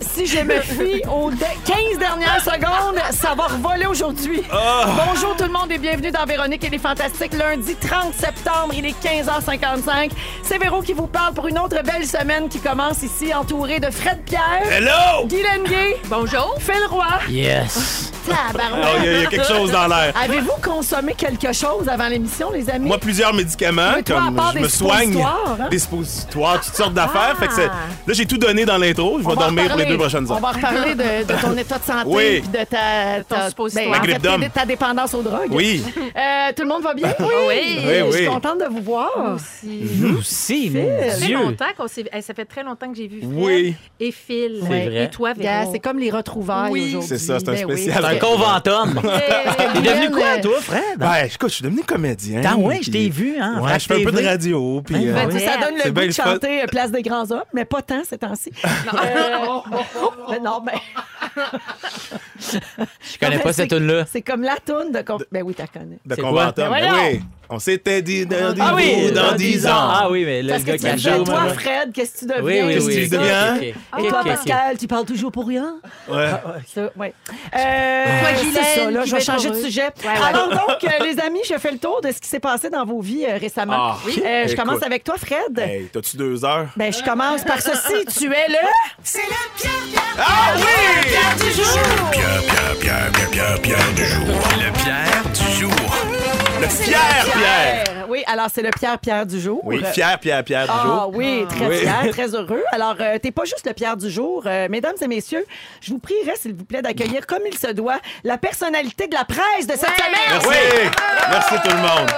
Si je me fie aux de- 15 dernières secondes, ça va revoler aujourd'hui. Bonjour tout le monde et bienvenue dans Véronique et les Fantastiques. Lundi 30 septembre, il est 15h55. C'est Véro qui vous parle pour une autre belle semaine qui commence ici, entourée de Fred Pierre, Hello! Guy Lenguet, Bonjour! Phil Roy. Yes. Tabarouette. Oh, Il y, a- il y a quelque chose dans l'air. Avez-vous consommé quelque chose avant l'émission, les amis? Moi, plusieurs médicaments, toi, comme part je des me soigne, suppositoires, hein? des suppositoires, toutes sortes d'affaires. Ah. Fait que c'est- là, j'ai tout donné dans l'intro. Je vais va dormir pour les reparler- deux prochaines On va reparler de, de ton état de santé Oui. et de ta, ta, suppositoire. ben, en fait, de ta dépendance aux drogues. Oui. Euh, tout le monde va bien? Oui. Oui. Oui, Je suis contente de vous voir. Nous aussi, mon Ça fait Dieu. longtemps qu'on s'est... Ça fait très longtemps que j'ai vu Fred Oui. et Phil. Vrai. Et toi, Véro. C'est comme les retrouvailles Oui. aujourd'hui. C'est ça, c'est un Ben oui. spécial. C'est un conventum. T'es devenu quoi, toi, Fred? Ben, écoute, je suis devenu comédien. Ah ouais, je t'ai vu, hein, Ouais, je fais un peu de radio. Puis, Ben, euh, ça donne le goût de chanter euh, Place des grands hommes, mais pas tant ces temps-ci. Euh, non, mais Je connais Non, pas cette c'est- tune-là. c'est comme la toune de... com- Ben oui, t'as connais. de C'est conventum. Ben Ben oui. On s'était dit dans Ah oui, dans 10 ans. Ah oui, mais le gars qui toi, Fred, qu'est-ce que tu deviens? Oui, oui, Qu'est-ce oui. que tu deviens? Et ok, toi. Pascal, tu parles toujours pour rien? Ouais. Ouais. Euh, c'est je va vais changer de sujet. Ouais, ouais. Alors donc, euh, les amis, je fais le tour de ce qui s'est passé dans vos vies euh, récemment. Ah, Euh, je commence avec toi, Fred. Hey, t'as-tu deux heures? Ben, je commence par ceci. Tu es le... Ah oui! Pierre du jour! Pierre, Pierre, Pierre, Pierre, Pierre, Pierre du jour. Le Pierre du jour. Le fier Pierre! Oui, alors c'est le Pierre-Pierre du jour. Oui, fier Pierre Pierre du Ah jour. oui, très Oui. fier, très heureux. Alors, euh, t'es pas juste le Pierre du jour. Euh, mesdames et messieurs, je vous prierai, s'il vous plaît, d'accueillir comme il se doit la personnalité de la presse de cette semaine. Merci! Merci tout le monde.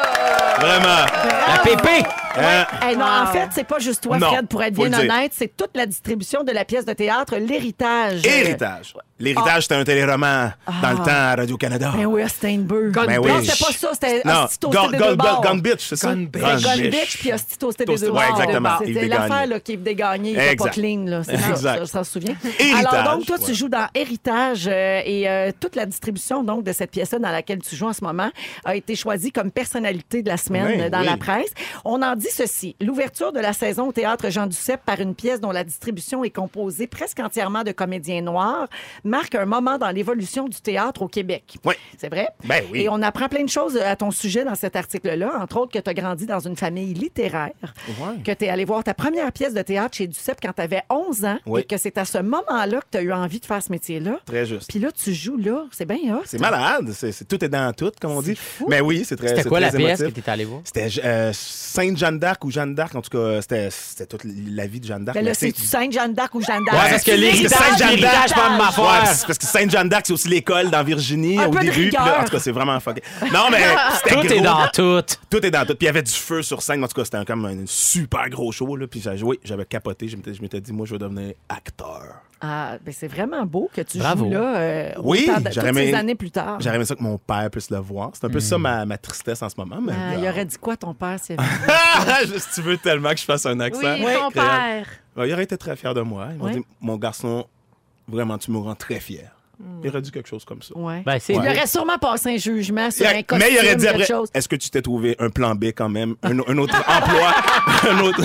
Vraiment. La pépé! Hein? Eh non, en fait, c'est pas juste toi, Non, Fred, pour être bien honnête, c'est toute la distribution de la pièce de théâtre, l'héritage. Euh, Héritage. L'héritage, c'était un téléroman dans le temps à Radio-Canada. Ben oui, à Steinberg. Ben Non, oui. c'était pas ça, c'était Non, toasté Gun, Gun-. Gun Bitch, c'est ça? Gun Bitch. Gun Bitch puis Hostie toasté des deux ouais, exactement. C'était l'affaire Desgagnés, il était pas Exact. clean, là. C'est Exact. ça, ça, ça se souvient. Héritage, Alors donc, toi, tu ouais. joues dans Héritage euh, et euh, toute la distribution donc de cette pièce-là dans laquelle tu joues en ce moment a été choisie comme personnalité de la semaine Oui, euh, dans oui. la presse. On en dit ceci. L'ouverture de la saison au Théâtre Jean Duceppe par une pièce dont la distribution est composée presque entièrement de comédiens noirs marque un moment dans l'évolution du théâtre au Québec. Oui. C'est vrai? Ben oui. Et on apprend plein de choses à ton sujet dans cet article-là, entre autres que tu as grandi dans une famille littéraire, Ouais. que tu es allé voir ta première pièce de théâtre chez Duceppe quand tu avais 11 ans Oui. et que c'est à ce moment-là que tu as eu envie de faire ce métier-là. Très juste. Puis là, tu joues là. C'est bien hot. C'est malade. C'est, c'est- tout est dans tout, comme on dit. Mais oui, c'est très C'était c'est quoi la très pièce que émotif. t'étais allé voir? C'était euh, Sainte-Jeanne d'Arc ou Jeanne d'Arc. En tout cas, c'était, c'était toute la vie de Jeanne d'Arc. Ben là, Mais c'est-tu Sainte-Jeanne d'Arc ou Jeanne d'Arc? Ouais, parce que l'héritage, Sainte-Jeanne d'Arc. pas de ma c'est parce que Sainte-Jeanne d'Arc, c'est aussi l'école dans Virginie Un au peu de début. puis là, rigueur. en tout cas, c'est vraiment fucké. Non, mais c'était Tout est dans tout. Tout est dans tout. Puis il y avait du feu sur scène. En tout cas, c'était un- comme un super gros show. Là. Puis j'ai joué, j'avais capoté. Je m'étais, je m'étais dit, moi, je vais devenir acteur. Ah, ben c'est vraiment beau que tu Bravo. joues là. euh, Oui, de- ces années plus tard. J'aurais aimé ça que mon père puisse le voir. C'est un peu ça ma, ma tristesse en ce moment. Mais Ah, il aurait dit quoi ton père s'il avait si tu veux tellement que je fasse un accent. Oui, ton père. Il aurait été très fier de moi. Il m'a Ouais. dit, mon garçon, vraiment, tu me rends très fier. Il aurait dit quelque chose comme ça. Ouais. Ben, c'est Il aurait sûrement passé un jugement sur un Mais costume, il aurait dit quelque après, chose. est-ce que tu t'es trouvé un plan B quand même, un, un autre emploi, un autre...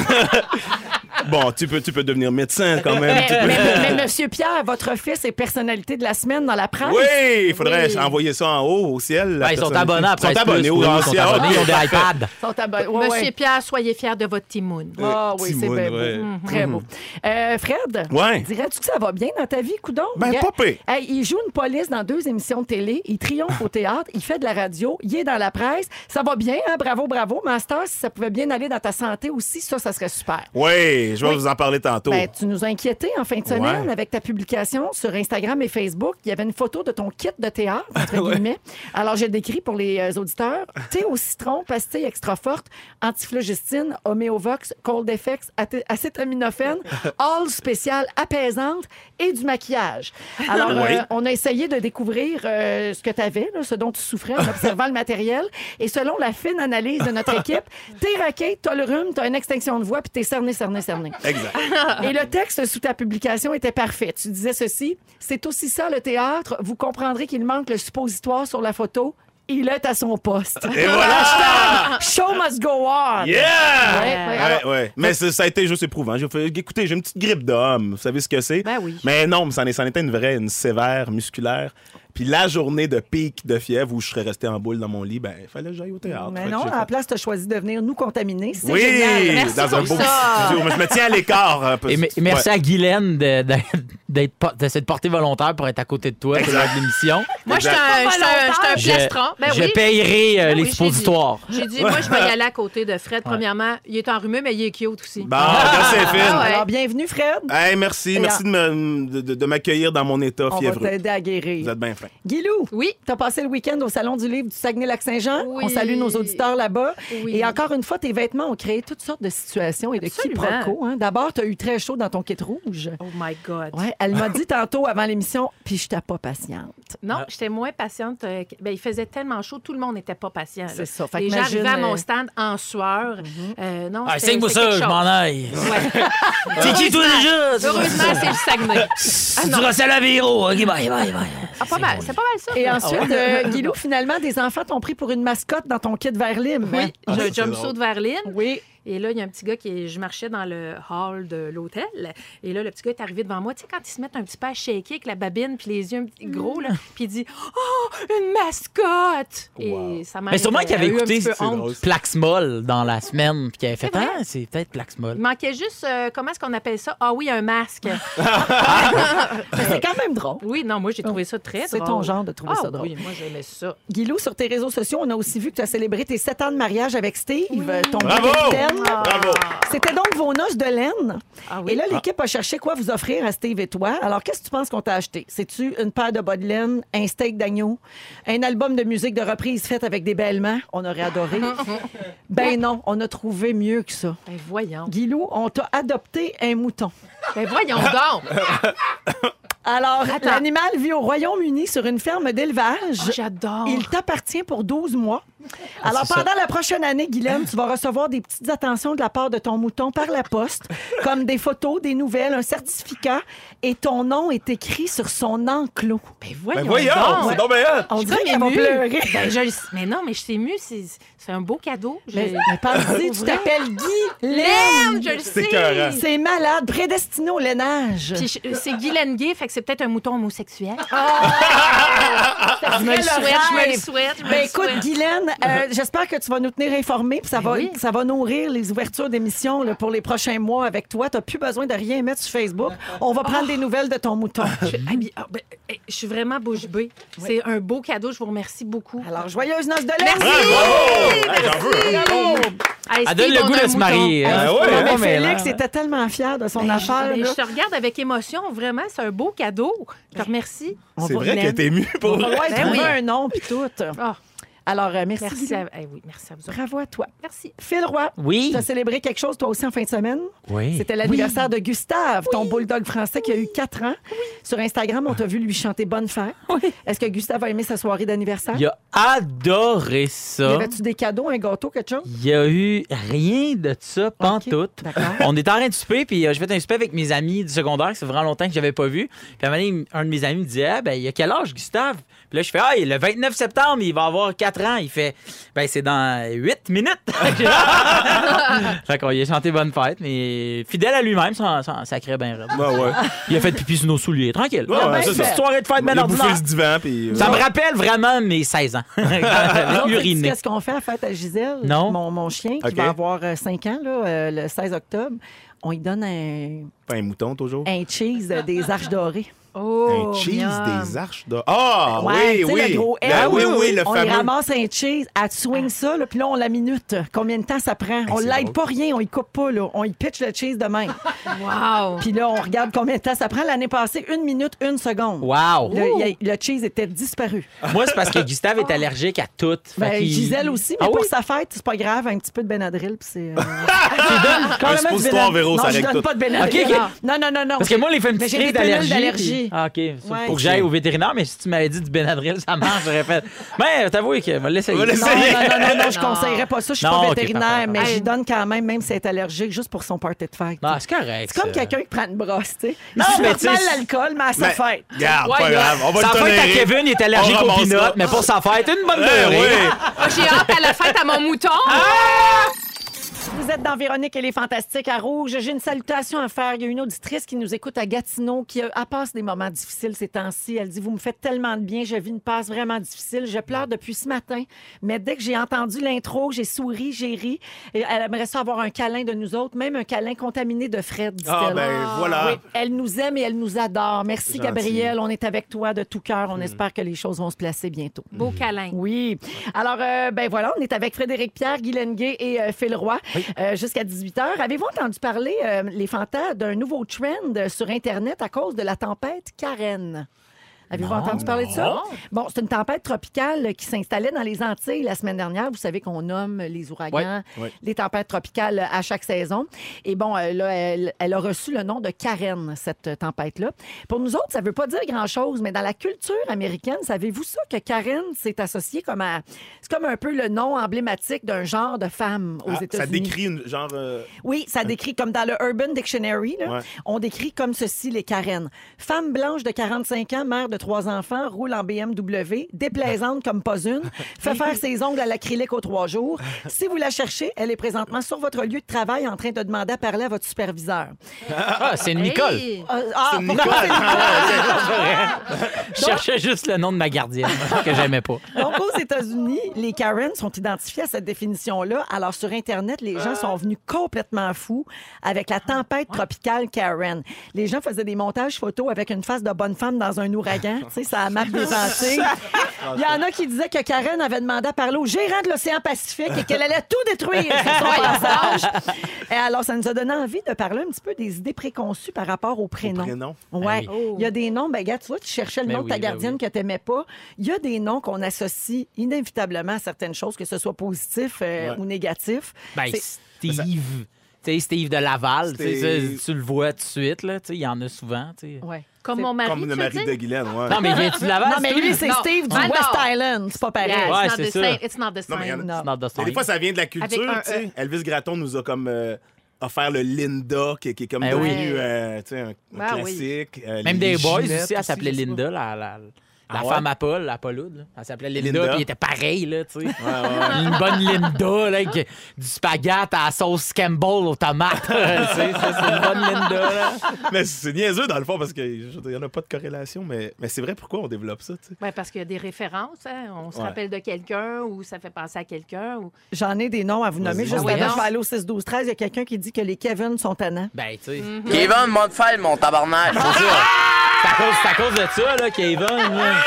bon, tu peux, tu peux devenir médecin quand même. tu Mais, peux- mais- mais Monsieur Pierre, votre fils est personnalité de la semaine dans la presse. Oui, il faudrait Oui. envoyer ça en haut, au ciel. Ben, ils sont abonnés. Ils sont abonnés au ciel. abonnés, ils ont des iPads. Ils sont abonnés. Ouais, Monsieur ouais. Pierre, soyez fiers de votre Timoun. Ah oui, c'est bien ouais. beau. Très beau. Euh, Fred, Ouais. dirais-tu que ça va bien dans ta vie, Coudon? Ben, pas. Hey, il joue une police dans deux émissions de télé, il triomphe au théâtre, il fait de la radio, il est dans la presse. Ça va bien, hein? Bravo, bravo. Master, si ça pouvait bien aller dans ta santé aussi, ça, ça serait super. Oui, je vais Oui. vous en parler tantôt. Ben, tu nous as inquiétés en fin de semaine Ouais. avec ta publication sur Instagram et Facebook. Il y avait une photo de ton kit de théâtre, entre Ouais. guillemets. Alors, j'ai décrit pour les euh, auditeurs thé au citron, pastille extra forte, antiflogistine, homéovox, cold effects, acétaminophène, all spécial apaisante et du maquillage. Alors, Oui. euh, on a essayé de découvrir euh, ce que tu avais, ce dont tu souffrais en observant le matériel. Et selon la fine analyse de notre équipe, t'es raqué, t'as le rhume, t'as une extinction de voix, puis t'es cerné, cerné, cerné. Exact. Et le texte sous ta publication était parfait. Tu disais ceci C'est aussi ça le théâtre. Vous comprendrez qu'il manque le suppositoire sur la photo. il est à son poste. Et voilà! Show must go on. Yeah! Ouais, ouais. Ouais, ouais. Mais ça a été juste éprouvant. J'ai fait, écoutez, j'ai une petite grippe d'homme. Vous savez ce que c'est? Ben oui. Mais non, mais ça en, est- ça en était une vraie, une sévère, musculaire. Puis la journée de pic de fièvre où je serais resté en boule dans mon lit, ben, il fallait que j'aille au théâtre. Mais Fait que non, j'ai à la fait- place, tu as choisi de venir nous contaminer. C'est Oui, génial. Merci dans un pour beau ça. studio. Mais je me tiens à l'écart. un peu. Et me- merci Ouais. à Guylaine de- de- d'être de s'être portée volontaire pour être à côté de toi pour Exact. l'émission. Moi, j'étais Exact. un, j'étais un, j'étais un Je, plastron. Ben je oui. payerai euh, Ben oui, l'expositoire. J'ai dit, moi, je vais y aller à côté de Fred. Premièrement, il est enrhumé, mais il est cute aussi. Bon, regarde, c'est fine. Ah ouais. Alors, bienvenue, Fred. Hey, merci. Et Merci de me- de, de- de m'accueillir dans mon état On va fiévreux. t'aider à guérir. Vous êtes bien fin. Guilou, Oui. tu as passé le week-end au Salon du Livre du Saguenay-Lac-Saint-Jean? Oui. On salue nos auditeurs là-bas. Oui. Et encore une fois, tes vêtements ont créé toutes sortes de situations et de quiproquos. hein. D'abord, tu as eu très chaud dans ton kit rouge. Oh my God. Ouais, elle m'a dit tantôt avant l'émission, puis je n'étais pas patiente. Non, j'étais moins patiente. euh, ben, il faisait tellement chaud, tout le monde n'était pas patient. C'est ça. Fait Les gens arrivaient à mon euh, stand en sueur. Euh, non, Ah, c'était ça, quelque je m'en chose. aille. Ouais. C'est qui toi déjà? Heureusement, c'est le Saguenay. C'est du Russell Avéro. OK, bye, bye, bye. Ah, pas mal. C'est pas mal ça. Et ensuite, euh, Guilou, finalement, des enfants t'ont pris pour une mascotte dans ton kit vers Lim. Oui, Ah, j'ai un jumpsuit Verline. Oui. Et là, il y a un petit gars qui est... Je marchais dans le hall de l'hôtel. Et là, le petit gars est arrivé devant moi. Tu sais, quand ils se mettent un petit peu à shaker avec la babine puis les yeux un petit gros, là. Puis il dit Oh, une mascotte! Et ça m'a Mais sûrement qu'il avait écouté. Plaxmol dans la semaine, puis qu'il avait fait C'est. Ah, c'est peut-être Plaxmol. Il manquait juste, euh, comment est-ce qu'on appelle ça? Ah oui, un masque. C'est quand même drôle. oui, non, moi, j'ai trouvé ça très C'est drôle. ton genre de trouver Ah ça drôle. Oui, moi, j'aimais ça. Guilou, sur tes réseaux sociaux, on a aussi vu que tu as célébré tes sept ans de mariage avec Steve, ton Bravo! capitaine. Bravo! C'était donc vos noces de laine. Ah oui. Et là, l'équipe a cherché quoi vous offrir à Steve et toi. Alors, qu'est-ce que tu penses qu'on t'a acheté? C'est-tu une paire de bas de laine, un steak d'agneau, un album de musique de reprise faite avec des belles mains? On aurait adoré. ben non, on a trouvé mieux que ça. Ben voyons. Guilou, on t'a adopté un mouton. Ben voyons donc. Alors, l'animal vit au Royaume-Uni sur une ferme d'élevage. Oh, J'adore. Il t'appartient pour 12 mois. Alors, c'est pendant la prochaine année, Guylaine, tu vas recevoir des petites attentions de la part de ton mouton par la poste, comme des photos, des nouvelles, un certificat, et ton nom est écrit sur son enclos. Ben voyons, Ben voyons, donc. c'est donc bien hot. On dirait qu'elle va pleurer. Ben, je Mais non, mais je suis émue. C'est c'est un beau cadeau. Mais, mais pense-y, tu t'appelles Guy Laine, je le sais. C'est malade, prédestiné au je- c'est Guylaine Gay, fait que c'est peut-être un mouton homosexuel. Ça Je me le souhaite, je me le souhaite. Ben écoute. Guylaine, euh, j'espère que tu vas nous tenir informés, puis ça, va, oui. ça va nourrir les ouvertures d'émissions là, pour les prochains mois avec toi. Tu n'as plus besoin de rien mettre sur Facebook. On va prendre des nouvelles de ton mouton. Je, ah, bien, ah, ben, eh, je suis vraiment bouche bée. C'est un beau cadeau. Je vous remercie beaucoup. Alors, joyeuse noce de l'air. Merci. Elle donne le goût de un se marier. hein. Ah ouais, Non, mais Ouais, mais Félix là- était tellement fier de son Ben, affaire. je, ben, là. je te regarde avec émotion. Vraiment, c'est un beau cadeau. Je te remercie. On C'est vrai qu'elle est émue pour vrai. ouais, Ben oui. un nom puis tout. Ah, Alors, euh, merci. merci, à, eh oui, merci à vous. Bravo à toi. Merci. Phil Roy, Oui. tu as célébré quelque chose toi aussi en fin de semaine? Oui. C'était l'anniversaire de Gustave, ton bulldog français qui a eu 4 ans. Sur Instagram, on t'a vu lui chanter Bonne fête. Est-ce que Gustave a aimé sa soirée d'anniversaire? Il a adoré Y ça. avait-tu des cadeaux, un gâteau, quelque chose? Il y a eu rien de ça, pantoute. d'accord. On était en train de souper, puis euh, j'ai fait un souper avec mes amis du secondaire, que c'est vraiment longtemps que j'avais pas vu. Puis à un moment donné, un de mes amis me disait Ah, ben, il a quel âge, Gustave Puis là, je fais Ah, le 29 septembre, il va avoir 4 ans. Il fait Ben, c'est dans 8 minutes. fait qu'on lui a chanté Bonne fête, mais fidèle à lui-même, ça, ça, sacré raide. Ouais, ouais. Il a fait pipi sur nos souliers, tranquille. Ouais, ouais, c'est ça. une soirée de fête bouffé ordinaire. divan, puis... euh, Ça me rappelle vraiment mes 16 ans. Uriné. Qu'est-ce qu'on fait à la fête à Gisèle? Non. Mon, mon chien, qui va avoir 5 ans, là, euh, le 16 octobre, on lui donne un, Pas un mouton, toujours? un cheese euh, des arches dorées. Oh, un cheese miam. des arches de... Ah, Ouais, oui, oui. le gros Le- L. oui, oui, le on fameux... ramasse un cheese, elle swing ça, là, puis là, on la minute. Combien de temps ça prend? on c'est l'aide pas rien, on y coupe pas, là. On y pitch le cheese de même. Wow. puis là, on regarde combien de temps ça prend. L'année passée, une minute, une seconde. Wow! Le, a- cheese était disparu. Moi, c'est parce que Gustave est allergique à tout. Ben, Gisèle aussi, mais Ah pour oui? sa fête, c'est pas grave, un petit peu de Benadryl, puis c'est. euh, Un carrément du suppositoire, Benadryl. Véro, non, ça je règle donne tout. pas de Benadryl. Non, non, non, non. Parce que moi, les fait une d'allergie. Allergie. Ah, OK. Ouais. Pour que j'aille au vétérinaire, mais si tu m'avais dit du Benadryl, ça marche, j'aurais fait. Mais t'avoues que va l'essayer. Non, l'essayer. non, non, non, non, je conseillerais pas ça. Je suis Non, pas vétérinaire, mais j'y donne quand même, même si elle est allergique, juste pour son party de fête. Non, c'est correct. C'est comme quelqu'un qui prend une brosse, tu sais. Non, mais tu sais, mal l'alcool, mais à sa Mais- fête. Regarde, pas grave. On va Sa fête à. Kevin, il est allergique aux peanuts, mais pour sa fête, une bonne beurrée. Ah, J'ai hâte à la fête à mon mouton. Vous êtes dans Véronique et les Fantastiques à Rouge. J'ai une salutation à faire. Il y a une auditrice qui nous écoute à Gatineau qui a, elle passe des moments difficiles ces temps-ci. Elle dit Vous me faites tellement de bien, je vis une passe vraiment difficile. Je pleure depuis ce matin. Mais dès que j'ai entendu l'intro, j'ai souri, j'ai ri. Et elle aimerait ça avoir un câlin de nous autres, même un câlin contaminé de Fred, dit-elle. Ah, ben voilà. Oui, elle nous aime et elle nous adore. Merci. Gabrielle. On est avec toi de tout cœur. On espère que les choses vont se placer bientôt. Beau câlin. Oui. Alors, euh, ben voilà, on est avec Frédéric Pierre, Guy Lenguet et euh, Phil Roy euh, jusqu'à 18h. Avez-vous entendu parler, euh, les fantas, d'un nouveau trend sur Internet à cause de la tempête Karen? Avez-vous entendu parler de ça? Bon, c'est une tempête tropicale qui s'installait dans les Antilles la semaine dernière. Vous savez qu'on nomme les ouragans, les tempêtes tropicales à chaque saison. Et bon, euh, là, elle, elle a reçu le nom de Karen, cette tempête-là. Pour nous autres, ça ne veut pas dire grand-chose, mais dans la culture américaine, savez-vous ça que Karen s'est associé comme à... C'est comme un peu le nom emblématique d'un genre de femme aux Ah, États-Unis. ça décrit une genre. euh, Oui, ça décrit comme dans le Urban Dictionary, là, Ouais. on décrit comme ceci les Karen. Femme blanche de 45 ans, mère de trois enfants, roule en BMW, déplaisante comme pas une, fait faire ses ongles à l'acrylique aux trois jours. Si vous la cherchez, elle est présentement sur votre lieu de travail en train de demander à parler à votre superviseur. Ah, c'est Nicole. Hey! Euh, ah, une pourquoi Nicole. c'est Je cherchais juste le nom de ma gardienne que j'aimais pas. Donc, aux États-Unis, les Karen sont identifiés à cette définition-là. Alors, sur Internet, les gens sont venus complètement fous avec la tempête tropicale Karen. Les gens faisaient des montages photos avec une face de bonne femme dans un ouragan. Tu sais, ça map des Antilles. Il y en a qui disaient que Karen avait demandé à parler au gérant de l'océan Pacifique et qu'elle allait tout détruire sur son passage. Et alors, ça nous a donné envie de parler un petit peu des idées préconçues par rapport aux prénoms. prénoms. Ouais. Ah oui. Il y a des noms, ben, gars, tu vois, tu cherchais le Ben nom de ta ben gardienne oui. que tu n'aimais pas. Il y a des noms qu'on associe inévitablement à certaines choses, que ce soit positif euh, Ouais. ou négatif. Ben, Steve. Tu sais, Steve de Laval, tu le vois tout de suite, là. Tu sais, il y en a souvent, tu sais. Ouais. Comme C'est- mon mari, Comme tu le veux mari dire? de Guylaine, ouais. Non, mais viens-tu de Laval? Non, mais lui, c'est Non. Steve du Ah, non. West Island. C'est pas pareil. Yeah, Ouais, it's not c'est the ça. same. It's not the Non, mais il y en a- same. Non. It's not the Mais same. des fois, ça vient de la Avec culture, un tu sais. E. Elvis Gratton nous a comme euh, offert le Linda, qui, qui est comme Eh devenu oui. euh, tu sais, un, un Ah oui. classique. Euh, Même les des boys Ginettes aussi, elle s'appelait je sais Linda, la, la, la Ah ouais? femme à Paul, la Pauloude. Elle s'appelait Linda, Linda. puis il était pareil, là, tu sais. pas. Ouais, ouais, ouais. Une bonne Linda, là, avec du spaghetti à la sauce Campbell aux tomates. c'est une bonne Linda, là. mais c'est niaiseux dans le fond parce qu'il n'y en a pas de corrélation, mais, mais c'est vrai pourquoi on développe ça, tu sais? Ouais, parce qu'il y a des références. hein. On se Ouais. rappelle de quelqu'un ou ça fait penser à quelqu'un. Ou... J'en ai des noms à vous nommer. Juste Ah oui, avant, je vais aller au 6 12 13 Il y a quelqu'un qui dit que les Kevin sont tannants. Ben, tu sais. Kevin, monte faire mon tabarnak. C'est ça. C'est à cause, c'est à cause de ça, là, Kevin. là.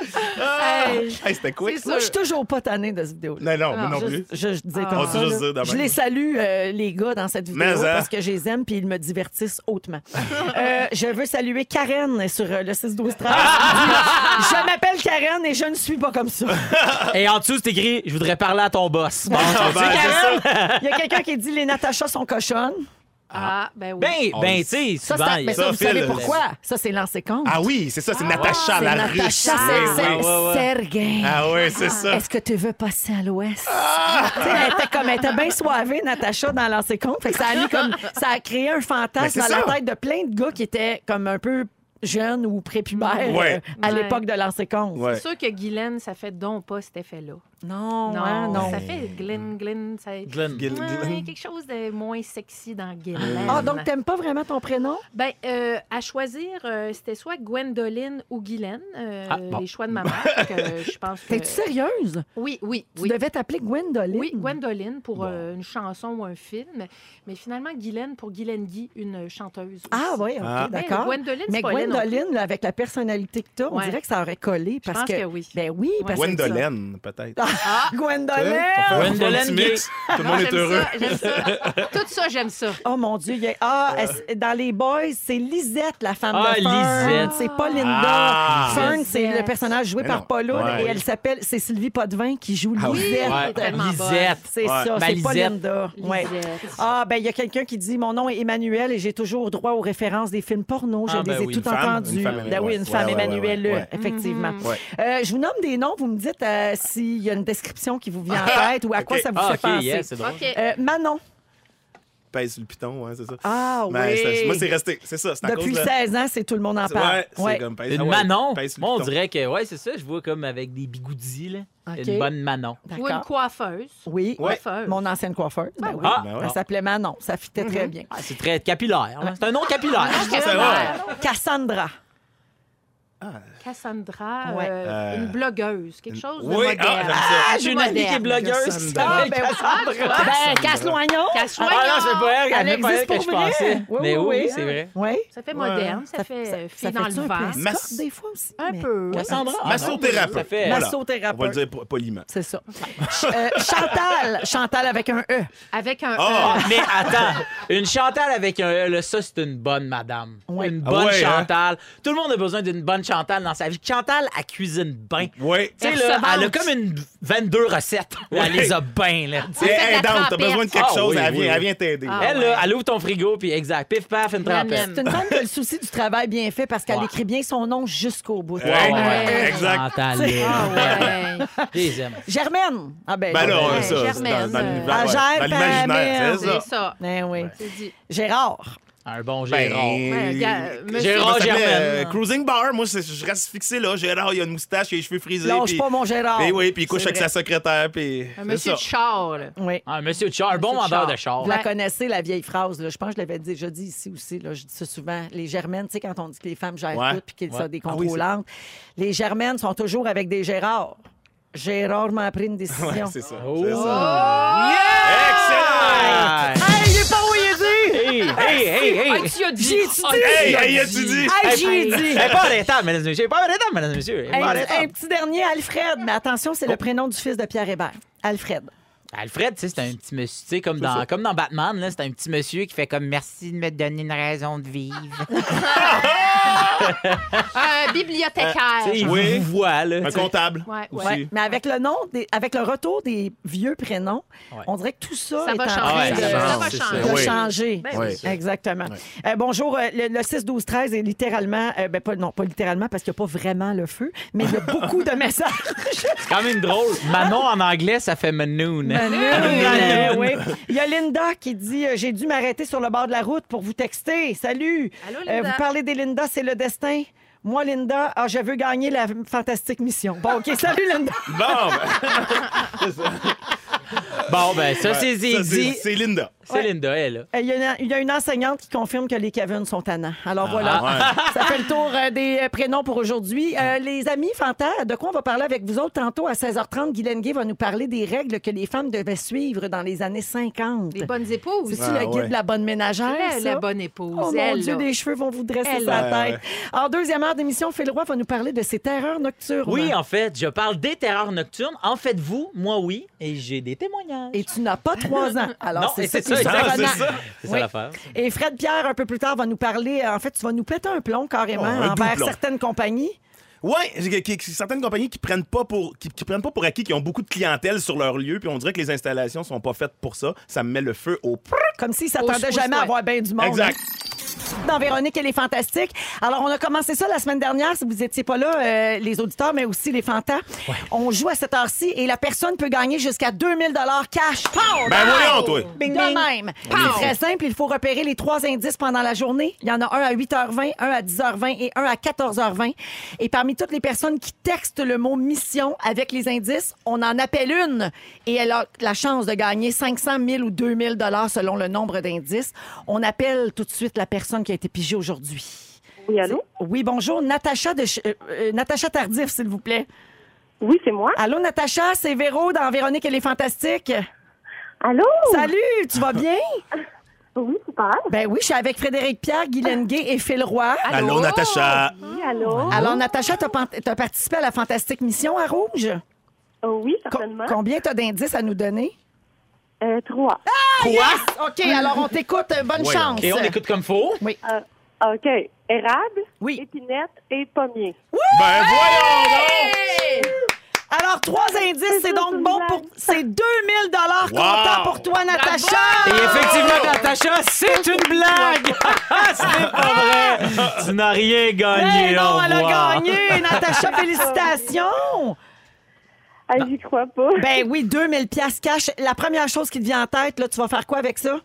Hey, Hey, c'était c'est Moi, je suis toujours pas tannée de cette vidéo Non, non, moi non plus. Je, je disais Ah. comme On ça. dit juste là. dire de Je les salue, euh, les gars, dans cette vidéo, Mais, hein. parce que je les aime puis ils me divertissent hautement. Euh, je veux saluer Karen sur euh, le 6-12-13. Ah! je m'appelle Karen et je ne suis pas comme ça. Et en dessous, c'est écrit Je voudrais parler à ton boss. Bon, ben, c'est ça. Il y a quelqu'un qui dit les Natachas sont cochonnes. Ah, ben oui. Ben, ben, tu sais, Ça, souvent. il y mais ça, Ça, vous Phil, savez pourquoi? Ça, c'est lancé compte. Ah oui, c'est ça, c'est Natacha, C'est la Natacha, russe. c'est Oui, c'est oui. ouais, ouais. Sergei. Ah oui, c'est ça. Est-ce que tu veux passer à l'ouest? Tu sais, Elle était comme, elle était bien soivée, Natacha, dans Lancer compte. Fait que ça a mis comme, ça a créé un Mais fantasme c'est dans la ça. tête de plein de gars qui étaient comme un peu jeunes ou prépubères Ouais. euh, à Ouais. l'époque de Lancer compte. Ouais. C'est sûr que Guylaine, ça fait donc pas cet effet-là. Non, hein, non. Ça fait Glenn, Glenn. Ça... Glenn. Gil- Ouais, quelque chose de moins sexy dans Guylaine. Ah, donc t'aimes pas vraiment ton prénom? Ben, euh, à choisir, euh, c'était soit Gwendoline ou Guylaine, euh, Ah, bon. les choix de ma mère. que je pense que... T'es-tu sérieuse? Oui, oui, Tu oui. devais t'appeler Gwendoline? Oui, Gwendoline pour euh, une chanson ou un film. Mais finalement, Guylaine pour Guylaine Guy, une chanteuse. Ah aussi. oui, OK, Ah. Mais d'accord. Gwendoline, Mais non. Gwendoline, là, avec la personnalité que tu as, on Ouais. dirait que ça aurait collé. Parce pense que oui. Ben oui, parce que... Gwendoline, peut-être. Petit Gay. mix. Tout le monde est J'aime heureux. ça, j'aime ça. Tout ça, j'aime ça. Oh mon Dieu, il y a- ah, dans les boys, c'est Lisette, la femme Ah, de Fern. Lisette. C'est pas Linda. Ah. Fern, c'est Lisette. le personnage joué Mais par. Paul Ouais. et elle s'appelle, c'est Sylvie Potvin qui joue Ah oui. Lisette. Ouais. tellement Lisette. C'est Ouais. ça, Ma c'est pas Lisette. Linda. Ouais. Lisette. Ah, ben il y a quelqu'un qui dit Mon nom est Emmanuel et j'ai toujours droit aux références des films porno. Je Ah, ben les ai oui. Une femme, entendues. une femme, Ben oui, ouais. une femme Ouais, ouais, Emmanuel, ouais, ouais. effectivement. Ouais. Euh, je vous nomme des noms, vous me dites euh, s'il y a une description qui vous vient en tête ou à quoi ça vous Ah, fait OK, penser. yeah, c'est drôle. OK. Euh, Manon. Pèse sur le piton, ouais, c'est ça. Ah Mais oui. c'est- moi, c'est resté. C'est ça. C'est à Depuis cause de... 16 ans, c'est tout le monde en parle. Ouais, c'est Ouais. comme pèse. Une ah ouais, Manon? pèse sur le Moi, on piton. dirait que, ouais, c'est ça. Je vois comme avec des bigoudis, là. OK. Une bonne Manon. Ou une D'accord. coiffeuse. Oui, Coiffeuse. mon ancienne coiffeuse. Ben oui. Ah, Ben ouais. Elle s'appelle Manon. Ça fitait très bien. Ah, c'est très capillaire. hein. C'est un nom capillaire. C'est vrai. Cassandra. Cassandra, Ouais. euh, Euh, une blogueuse, quelque chose de Oui, moderne. ah, ça. Ah, j'ai une amie qui est Moderne. blogueuse. qui Cassandra. s'appelle ben, Cassandra. Ben, Casse-Loignon. Casse-Soignon. Ah non, c'est pas elle, Elle elle pas elle existe que pour je vrai. pensais. Oui, Mais oui, oui, c'est vrai. Oui. Ça fait moderne, ça, fait euh, fille dans fait-tu le Mas- des fois aussi. Un mais- peu. Cassandra. ah Massothérapeute. Ça fait. Voilà. Massothérapeute. On va le dire po- poliment. C'est ça. Euh, Chantal. Chantal avec un E. Avec un Ah! E. Mais attends, une Chantal avec un E, ça, c'est une bonne madame. Une Ah bonne hein? Chantal. Tout le monde a besoin d'une bonne Chantal dans sa vie. Chantal, elle cuisine bien. Oui. Tu sais, là, elle a comme une 22 recettes. Elle Ouais. les a bien, là. Aidante. T'as besoin de quelque Ah, chose. oui, Elle oui, vient oui. elle vient t'aider. Ah. Elle, là, elle ouvre ton frigo, puis exact, pif, paf, une trempette. C'est une femme qui a le souci du travail bien fait parce qu'elle Ouais. écrit bien son nom jusqu'au bout. Ouais, Ouais, ouais. Exact. Chantal, Ah ouais. Aime. Germaine. Ah ben, Ben là, Ouais, ça, c'est dans, Germaine, dans Agère dans l'imaginaire, c'est ça. C'est ça. Ben oui. C'est dit. Gérard. Un bon Ben, Gérard. Gars, monsieur- Gérard Germaine. euh, Cruising Bar. Moi, je reste fixé là. Gérard, il a une moustache, il a les cheveux frisés. Lâche puis- pas mon Gérard. puis oui, puis il couche avec sa secrétaire. Puis Un monsieur ça. de char, là. Oui. Ah, monsieur Char, un bon vendeur de char. Vous la connaissez, la vieille phrase. Là. Je pense que je l'avais déjà dit ici aussi. Là. Je dis ça souvent. Les germaines, tu sais, quand on dit que les femmes gèrent Ouais. tout puis qu'elles Ouais. sont des Ah oui, contrôlantes, les germaines sont toujours avec des Gérards. Gérard m'a pris une décision. Ouais, c'est ça. Oh. C'est ça. Excellent! Hey, il est pas Hey, hey, hey, hey! Ah, tu as dit. Hey, tu as hey, as-tu dit? Hey, j'ai dit! Elle est pas arrêtable, mesdames et messieurs. Pas arrêtable, mesdames et messieurs. Un, petit dernier, Alfred. Mais attention, c'est le prénom du fils de Pierre Hébert. Alfred. Alfred, tu sais, c'est un petit monsieur, tu sais, comme dans, ça. comme dans Batman, là, c'est un petit monsieur qui fait comme merci de me donner une raison de vivre. Un bibliothécaire. Tu sais, il Oui. vous voit, là. Un tu sais. comptable. Ouais, aussi. Ouais, mais avec le nom, des- avec le retour des vieux prénoms, Ouais. on dirait que tout ça, Ça est va en changer. train ouais, de, ça Ça change, va c'est changer. de Oui. changer. Ben oui. Exactement. Euh, bonjour, euh, le, le 6, 12, 13 est littéralement, euh, ben pas, non, pas littéralement parce qu'il n'y a pas vraiment le feu, mais il y a beaucoup de messages. C'est quand même drôle. Manon en anglais, ça fait Manoon. Oui. Il y a Linda qui dit euh, J'ai dû m'arrêter sur le bord de la route pour vous texter. Salut. Allô, Euh, vous parlez des Linda, c'est le destin. Moi, Linda, ah, je veux gagner la fantastique mission. Bon, OK, salut, Linda. Bon, ben, Bon, ben, ça, c'est. C'est Linda. C'est Linda, elle, là. Euh, Il y, a une, il y a une enseignante qui confirme que les Kevin sont tannants. Alors voilà, Ouais. ça fait le tour euh, des euh, prénoms pour aujourd'hui. Euh, les amis Fanta, de quoi on va parler avec vous autres tantôt? À 16h30? Guy Lenguet va nous parler des règles que les femmes devaient suivre dans les années 50. Les bonnes épouses. C'est-tu Ah, le guide ouais. de la bonne ménagère? La, ça? la bonne épouse. Oh mon elle, Dieu, là. les cheveux vont vous dresser Elle. la Ouais, tête. En deuxième heure d'émission, Phil Roy va nous parler de ses terreurs nocturnes. Oui, en fait, je parle des terreurs nocturnes. En faites-vous, moi oui, et j'ai des témoignages. Et tu n'as pas trois ans. Alors, Non, c'est ça ça, c'est ça. C'est Oui. ça l'affaire. Et Fred Pierre, un peu plus tard, va nous parler. En fait, tu vas nous péter un plomb carrément Oh, un envers doublon. certaines compagnies. Qui- certaines compagnies qui prennent pas pour qui, qui prennent pas pour acquis, qui ont beaucoup de clientèle sur leur lieu, puis on dirait que les installations sont pas faites pour ça. Ça me met le feu au. Comme s'ils s'attendaient jamais à avoir bien du monde. Exact. Dans Véronique, elle est fantastique. Alors, on a commencé ça la semaine dernière, si vous n'étiez pas là, euh, les auditeurs, mais aussi les fantas. On joue à cette heure-ci et la personne peut gagner jusqu'à 2000 cash. Pow! Ben voyons, toi. Bing, de même. C'est très simple. Il faut repérer les trois indices pendant la journée. Il y en a un à 8h20, un à 10h20 et un à 14h20. Et parmi toutes les personnes qui textent le mot mission avec les indices, on en appelle une et elle a la chance de gagner 500 000 ou 2000 dollars selon le nombre d'indices. On appelle tout de suite la personne qui a été pigée aujourd'hui. Oui, allô? Oui, bonjour. Natacha, de, Ch- euh, euh, Natacha Tardif, s'il vous plaît. Oui, c'est moi. Allô, Natacha, c'est Véro dans Véronique, elle est fantastique. Allô? Salut, tu vas bien? Oui, super. Ben oui, je suis avec Frédéric Pierre, Guy Lenguet et Phil Roy. Allô, Natacha. Oui, allô? Alors, Natacha, tu as, participé à la fantastique mission à Rouge? Oh, oui, Co- certainement. combien t'as d'indices à nous donner? Euh, trois. Quoi? OK, alors on t'écoute. euh, Bonne Ouais, chance. Et on écoute comme faux. Euh, OK. Érable, Oui. épinette et pommier. Ben voyons donc! Alors, trois indices, c'est donc bon pour... C'est 2000 dollars Wow. comptant pour toi, Natacha! Et effectivement, Natacha, c'est une blague! Ce n'est pas vrai! Tu n'as rien gagné. Eh non, au elle a revoir. gagné! Natacha, félicitations! Ah, j'y crois pas. Ben oui, 2000 pièces cash. La première chose qui te vient en tête, là, tu vas faire quoi avec ça?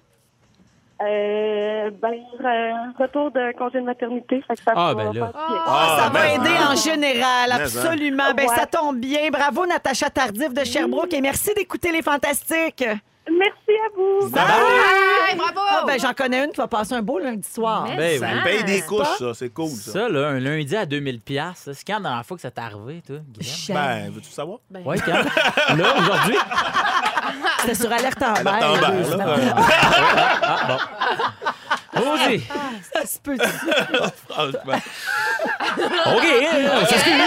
Euh, ben, re- retour de congé de maternité. Fait que ça Ah, va ben là. faire bien. Ah, ça va mais- aider en général, hein. absolument. Ben, Ouais. ça tombe bien. Bravo, Natacha Tardif de Sherbrooke. Et merci d'écouter les Fantastiques. Merci à vous. Hey, bravo! Ah, ben, j'en connais une qui va passer un beau lundi soir. Mais Ben ça. oui. Ça paye des couches, ça. C'est cool, ça. Ça, là, un lundi à 2000 pièces, c'est quand la dernière fois que ça t'est arrivé, toi, Guillaume? Ben, veux-tu savoir? Ouais, quand? là, aujourd'hui? C'était sur Alerte en mer. bien, deux là. semaines. Euh, Vas-y. Ça se peut. franchement. OK, c'est ce que je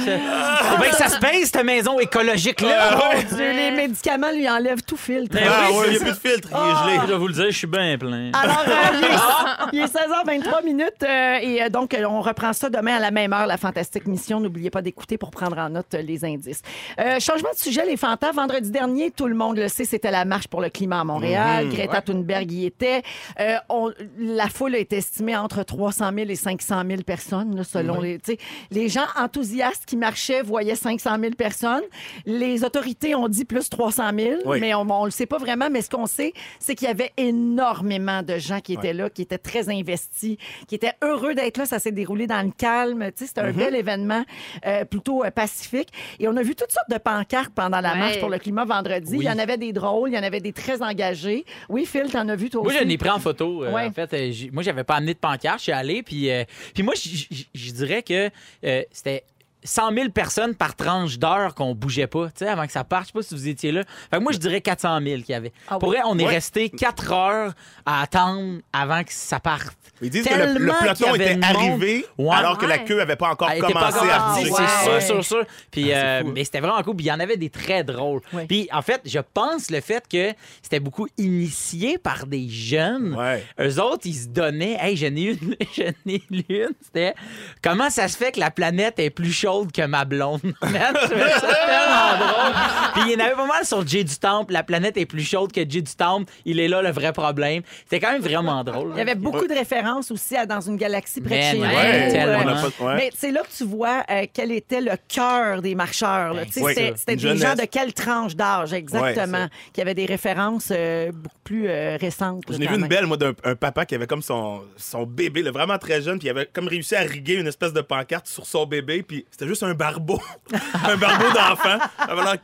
C'est bien que ça se pèse, cette maison écologique-là? Mon Dieu, les médicaments lui enlèvent tout filtre. Ah oui, il n'y a plus de filtre, il est Je vais vous le dire, je suis bien plein. Alors, euh, il, est, il est 16h23 minutes euh, et euh, donc, on reprend ça demain à la même heure, la fantastique mission. N'oubliez pas d'écouter pour prendre en note les indices. Euh, changement de sujet, les fantas. Vendredi dernier, tout le monde le sait, c'était la marche pour le climat à Montréal. Greta Thunberg y était. Euh, on- la foule est estimée entre 300 000 et 500 000 personnes, là, selon les... tu sais, Les gens enthousiastes qui marchaient voyaient 500 000 personnes. Les autorités ont dit plus 300 000, Oui. mais on ne le sait pas vraiment. Mais ce qu'on sait, c'est qu'il y avait énormément de gens qui étaient là, qui étaient très investis, qui étaient heureux d'être là. Ça s'est déroulé dans le calme. Tu sais, C'était un bel événement euh, plutôt euh, pacifique. Et on a vu toutes sortes de pancartes pendant la Ouais. marche pour le climat vendredi. Oui. Il y en avait des drôles, il y en avait des très engagés. Oui, Phil, t'en as vu toi Moi, aussi? je l'ai pris en photo. euh, Ouais. En fait, euh, moi, j'avais pas amené de pancarte. Je suis allé. Puis, euh, puis moi, je- dirais que euh, c'était 100 000 personnes par tranche d'heure qu'on bougeait pas, tu sais, avant que ça parte. Je sais pas si vous étiez là. Fait que moi, je dirais 400 000 qu'il y avait. Ah Pour oui? vrai, on est Ouais. resté 4 heures à attendre avant que ça parte. Ils disent que le, le Tellement qu'il y peloton avait était arrivé Ouais. alors que la queue n'avait pas encore Elle pas commencé encore à bouger. Ouais. c'est Ouais. sûr, sûr, sûr. Puis, Ah, c'est euh, mais c'était vraiment cool. Puis il y en avait des très drôles. Ouais. Puis en fait, je pense le fait que c'était beaucoup initié par des jeunes. Ouais. Eux autres, ils se donnaient. Hey, j'en ai une, j'en ai une. C'était comment ça se fait que la planète est plus chaude que ma blonde? Man, je trouvais ça tellement drôle. Puis il y en avait pas mal sur Jay du Temple. La planète est plus chaude que Jay du Temple. Il est là le vrai problème. C'était quand même vraiment drôle. Il y avait beaucoup de références aussi à Dans une galaxie près de chez nous. Mais c'est là que tu vois euh, quel était le cœur des marcheurs. Ben, oui, c'était des jeunesse. gens de quelle tranche d'âge exactement, Ouais, qui avaient des références euh, beaucoup plus euh, récentes. J'en ai vu une belle, moi, d'un un papa qui avait comme son, son bébé, là, vraiment très jeune, puis il avait comme réussi à riguer une espèce de pancarte sur son bébé, puis c'était juste un barbeau. un barbeau d'enfant.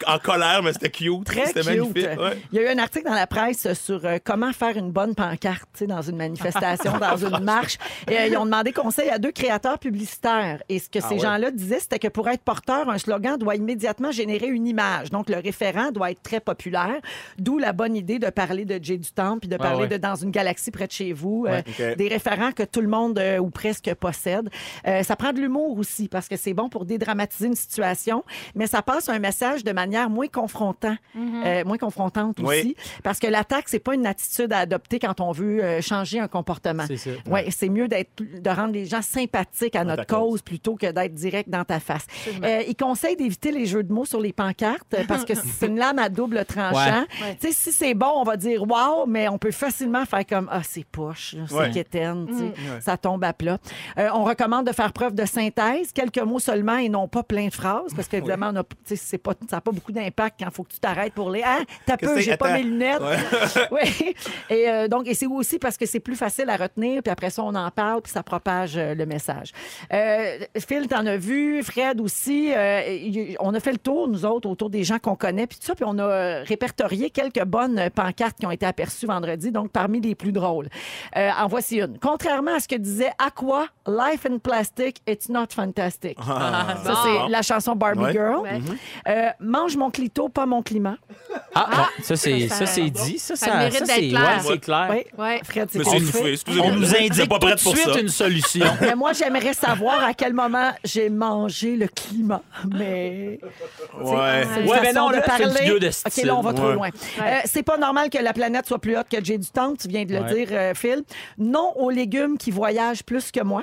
En colère, mais c'était cute. Très C'était cute. magnifique. ouais. Il y a eu un article dans la presse sur euh, comment faire une bonne pancarte dans une manifestation, dans une marche. Et, euh, ils ont demandé conseil à deux créateurs publicitaires. Et ce que ces Ah ouais? gens-là disaient, c'était que pour être porteur, un slogan doit immédiatement générer une image. Donc, le référent doit être très populaire. D'où la bonne idée de parler de Jay du Temple puis de parler ouais. de Dans une galaxie près de chez vous. euh. Des référents que tout le monde ou presque possède. Ça prend de l'humour aussi parce que c'est bon pour dédramatiser une situation, mais ça passe un message de manière moins confrontant, euh, moins confrontante Oui. aussi. Parce que l'attaque, c'est pas une attitude à adopter quand on veut euh, changer un comportement. C'est ça. Ouais, c'est mieux d'être, de rendre les gens sympathiques à notre cause. cause plutôt que d'être direct dans ta face. Euh, il conseille d'éviter les jeux de mots sur les pancartes parce que c'est une lame à double tranchant. Ouais. Tu sais, si c'est bon, on va dire wow, mais on peut facilement faire comme ah c'est poche, c'est Ouais. quétaine, sais, ça tombe à plat. Euh, on recommande de faire preuve de synthèse, quelques mots seulement et non pas plein de phrases parce qu'évidemment on a, tu sais, c'est pas, ça n'a pas beaucoup d'impact quand il faut que tu t'arrêtes pour les. Hein, t'as peu, j'ai pas mes lunettes. oui. Et euh, donc, et c'est aussi parce que c'est plus facile à retenir, puis après ça, on en parle, puis ça propage euh, le message. Euh, Phil, t'en as vu, Fred aussi. euh, y- on a fait le tour, nous autres, autour des gens qu'on connaît, puis tout ça, puis on a répertorié quelques bonnes pancartes qui ont été aperçues vendredi, donc parmi les plus drôles. En voici une. Contrairement à ce que disait Aqua, Life in Plastic, it's not fantastic. Ah, Ça, Bon. c'est la chanson Barbie Ouais. Girl. Ouais. Euh, mange mon clito, pas mon climat. Ah, bon, ça, c'est ça- ça, c'est dit. Ça, ça ça, mérite ça, d'être c'est clair. ouais, c'est clair. Oui. Ouais. Fred, c'est fait. étouffé, excusez-moi. On nous indique pas tout de pour suite ça. une solution. Mais moi, j'aimerais savoir à quel moment j'ai mangé le climat. Mais. Ouais. C'est une Ouais, mais façon non, de là, c'est une parler. vidéo de OK, là, on va trop Ouais. loin. Euh, c'est pas normal que la planète soit plus haute que j'ai du temps. Tu viens de le Ouais. dire, euh, Phil. Non aux légumes qui voyagent plus que moi.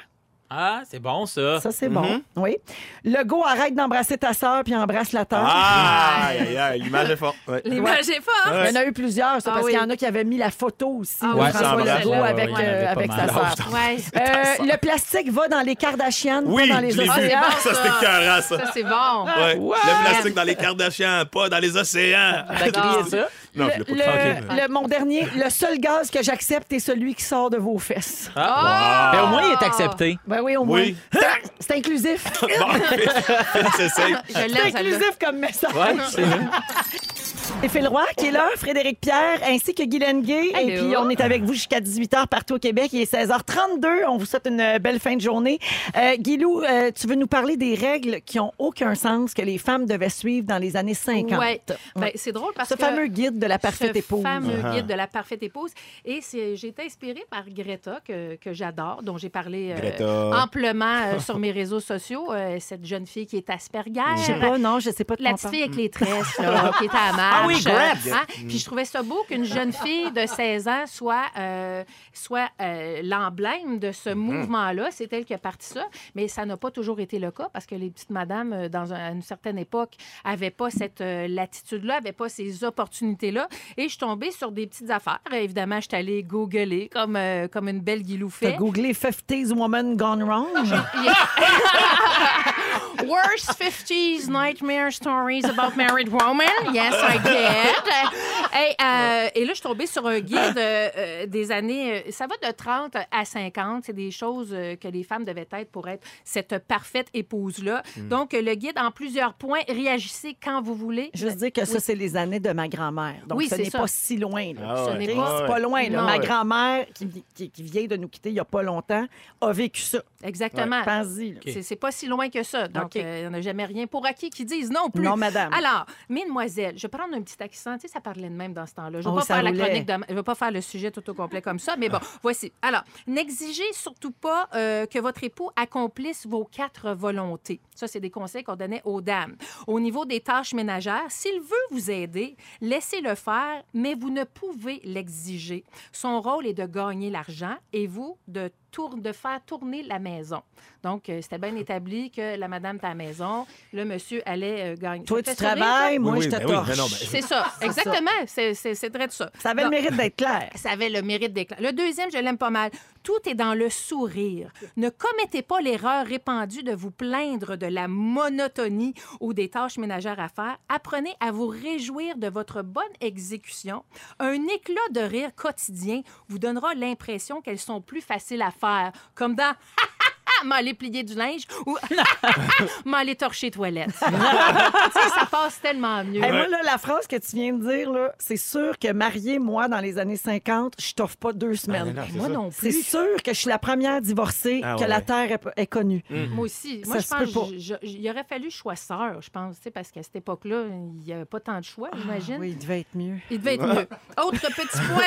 Ah, c'est bon, ça. Ça, c'est bon. Oui. Le go, arrête d'embrasser ta sœur puis embrasse la terre. Ah, aïe, aïe, aïe, l'image est forte. Ouais. L'image est forte. Il y en a eu plusieurs, ça, Ah parce oui. qu'il y en a qui avaient mis la photo aussi Ah de oui, François Legault avec, ouais, ouais, il y en euh, pas avec sa mal. sœur. Ouais. Euh, le plastique va dans les Kardashians, Oui, pas dans les je l'ai vu. océans. Ah, c'est bon, Ça, c'était écœurant, ça. Ça, c'est bon. Ouais. Le plastique dans les Kardashians, pas dans les océans. T'as crié ça? Non, je Le, l'ai pas le- mon dernier, le seul gaz que j'accepte est celui qui sort de vos fesses. Ah. Ben, au moins, il est accepté. Ben oui, au moins. Oui. C'est inclusif. Bon. Je C'est l'aime, celle-là. inclusif comme message. Ouais, c'est vrai. C'est Phil Roy qui est là, Frédéric Pierre, ainsi que Guylaine Gay. Et puis, on est avec vous jusqu'à 18h partout au Québec. Il est 16h32. On vous souhaite une euh, belle fin de journée. Euh, Guilou, euh, tu veux nous parler des règles qui ont aucun sens que les femmes devaient suivre dans les années 50. Ouais. Ben, c'est drôle parce Ce que fameux guide de la parfaite ce épouse. fameux Uh-huh. guide de la parfaite épouse. Et c'est- j'ai été inspirée par Greta, que, que j'adore, dont j'ai parlé euh, amplement euh, sur mes réseaux sociaux. Euh, cette jeune fille qui est Asperger. Je sais pas, non, je sais pas de La petite fille avec les tresses, là, qui était à la. Oui, Greta. Hein? Puis je trouvais ça beau qu'une jeune fille de 16 ans soit, euh, soit euh, l'emblème de ce mouvement-là. C'est elle qui a parti ça. Mais ça n'a pas toujours été le cas parce que les petites madames, euh, dans un- à une certaine époque, n'avaient pas cette euh, latitude-là, n'avaient pas ces opportunités-là. Et je suis tombée sur des petites affaires. Évidemment, je suis allée googler comme, euh, comme une belle guilou T'as googlé 50s Woman Gone Wrong? Worst 50s nightmare stories about married women. Yes, I euh, et là, je suis tombée sur un guide euh, euh, des années. Ça va de 30 à 50. C'est des choses euh, que les femmes devaient être pour être cette parfaite épouse-là. Donc, euh, le guide, en plusieurs points, réagissez quand vous voulez. Juste dire que ça, c'est les années de ma grand-mère. Donc, Oui, ce c'est n'est pas si loin. là. Ah Ce ouais. n'est pas, loin. là. Non. Ma Ouais. grand-mère, qui, qui- qui vient de nous quitter il n'y a pas longtemps, a vécu ça. Exactement. Pense-y. là. C'est- pas si loin que ça. Donc, euh, il n'y en a jamais rien pour acquis qui disent non plus. Non, madame. Alors, mesdemoiselles, je vais prendre un petit accent. Tu sais, ça parlait de même dans ce temps-là. Je ne Oh, vais pas faire la roulait. chronique de... Je vais pas faire le sujet tout au complet comme ça, mais bon, voici. Alors, n'exigez surtout pas euh, que votre époux accomplisse vos quatre volontés. Ça, c'est des conseils qu'on donnait aux dames. Au niveau des tâches ménagères, s'il veut vous aider, laissez-le faire, mais vous ne pouvez l'exiger. Son rôle est de gagner l'argent et vous, de, tour- de faire tourner la maison. Donc, euh, c'était bien établi que la madame était à la maison, le monsieur allait euh, gagner. Toi, tu sourire, travailles, moi, Oui, je te ben oui, torche. ben- C'est ça, exactement. C'est- C'est c'est vrai de ça. Ça avait le mérite d'être clair. Ça avait le mérite d'éclat. Le deuxième, je l'aime pas mal. Tout est dans le sourire. Ne commettez pas l'erreur répandue de vous plaindre de la monotonie ou des tâches ménagères à faire. Apprenez à vous réjouir de votre bonne exécution. Un éclat de rire quotidien vous donnera l'impression qu'elles sont plus faciles à faire, comme dans m'aller plier du linge ou m'aller torcher sais, ça passe tellement mieux. Hey, moi, là, la phrase que tu viens de dire, là, c'est sûr que mariée, moi, dans les années 50, je t'offre pas deux semaines. non, non, Moi non c'est plus. sûr que je suis la première divorcée Ah que la Terre est, est connue. Moi aussi. Ça Moi, je se pense je- je- il aurait fallu que je sois sœur, je pense, tu sais, parce qu'à cette époque-là, il n'y avait pas tant de choix, j'imagine. Ah, Oui, il devait être mieux. Il devait être mieux. Autre petit point.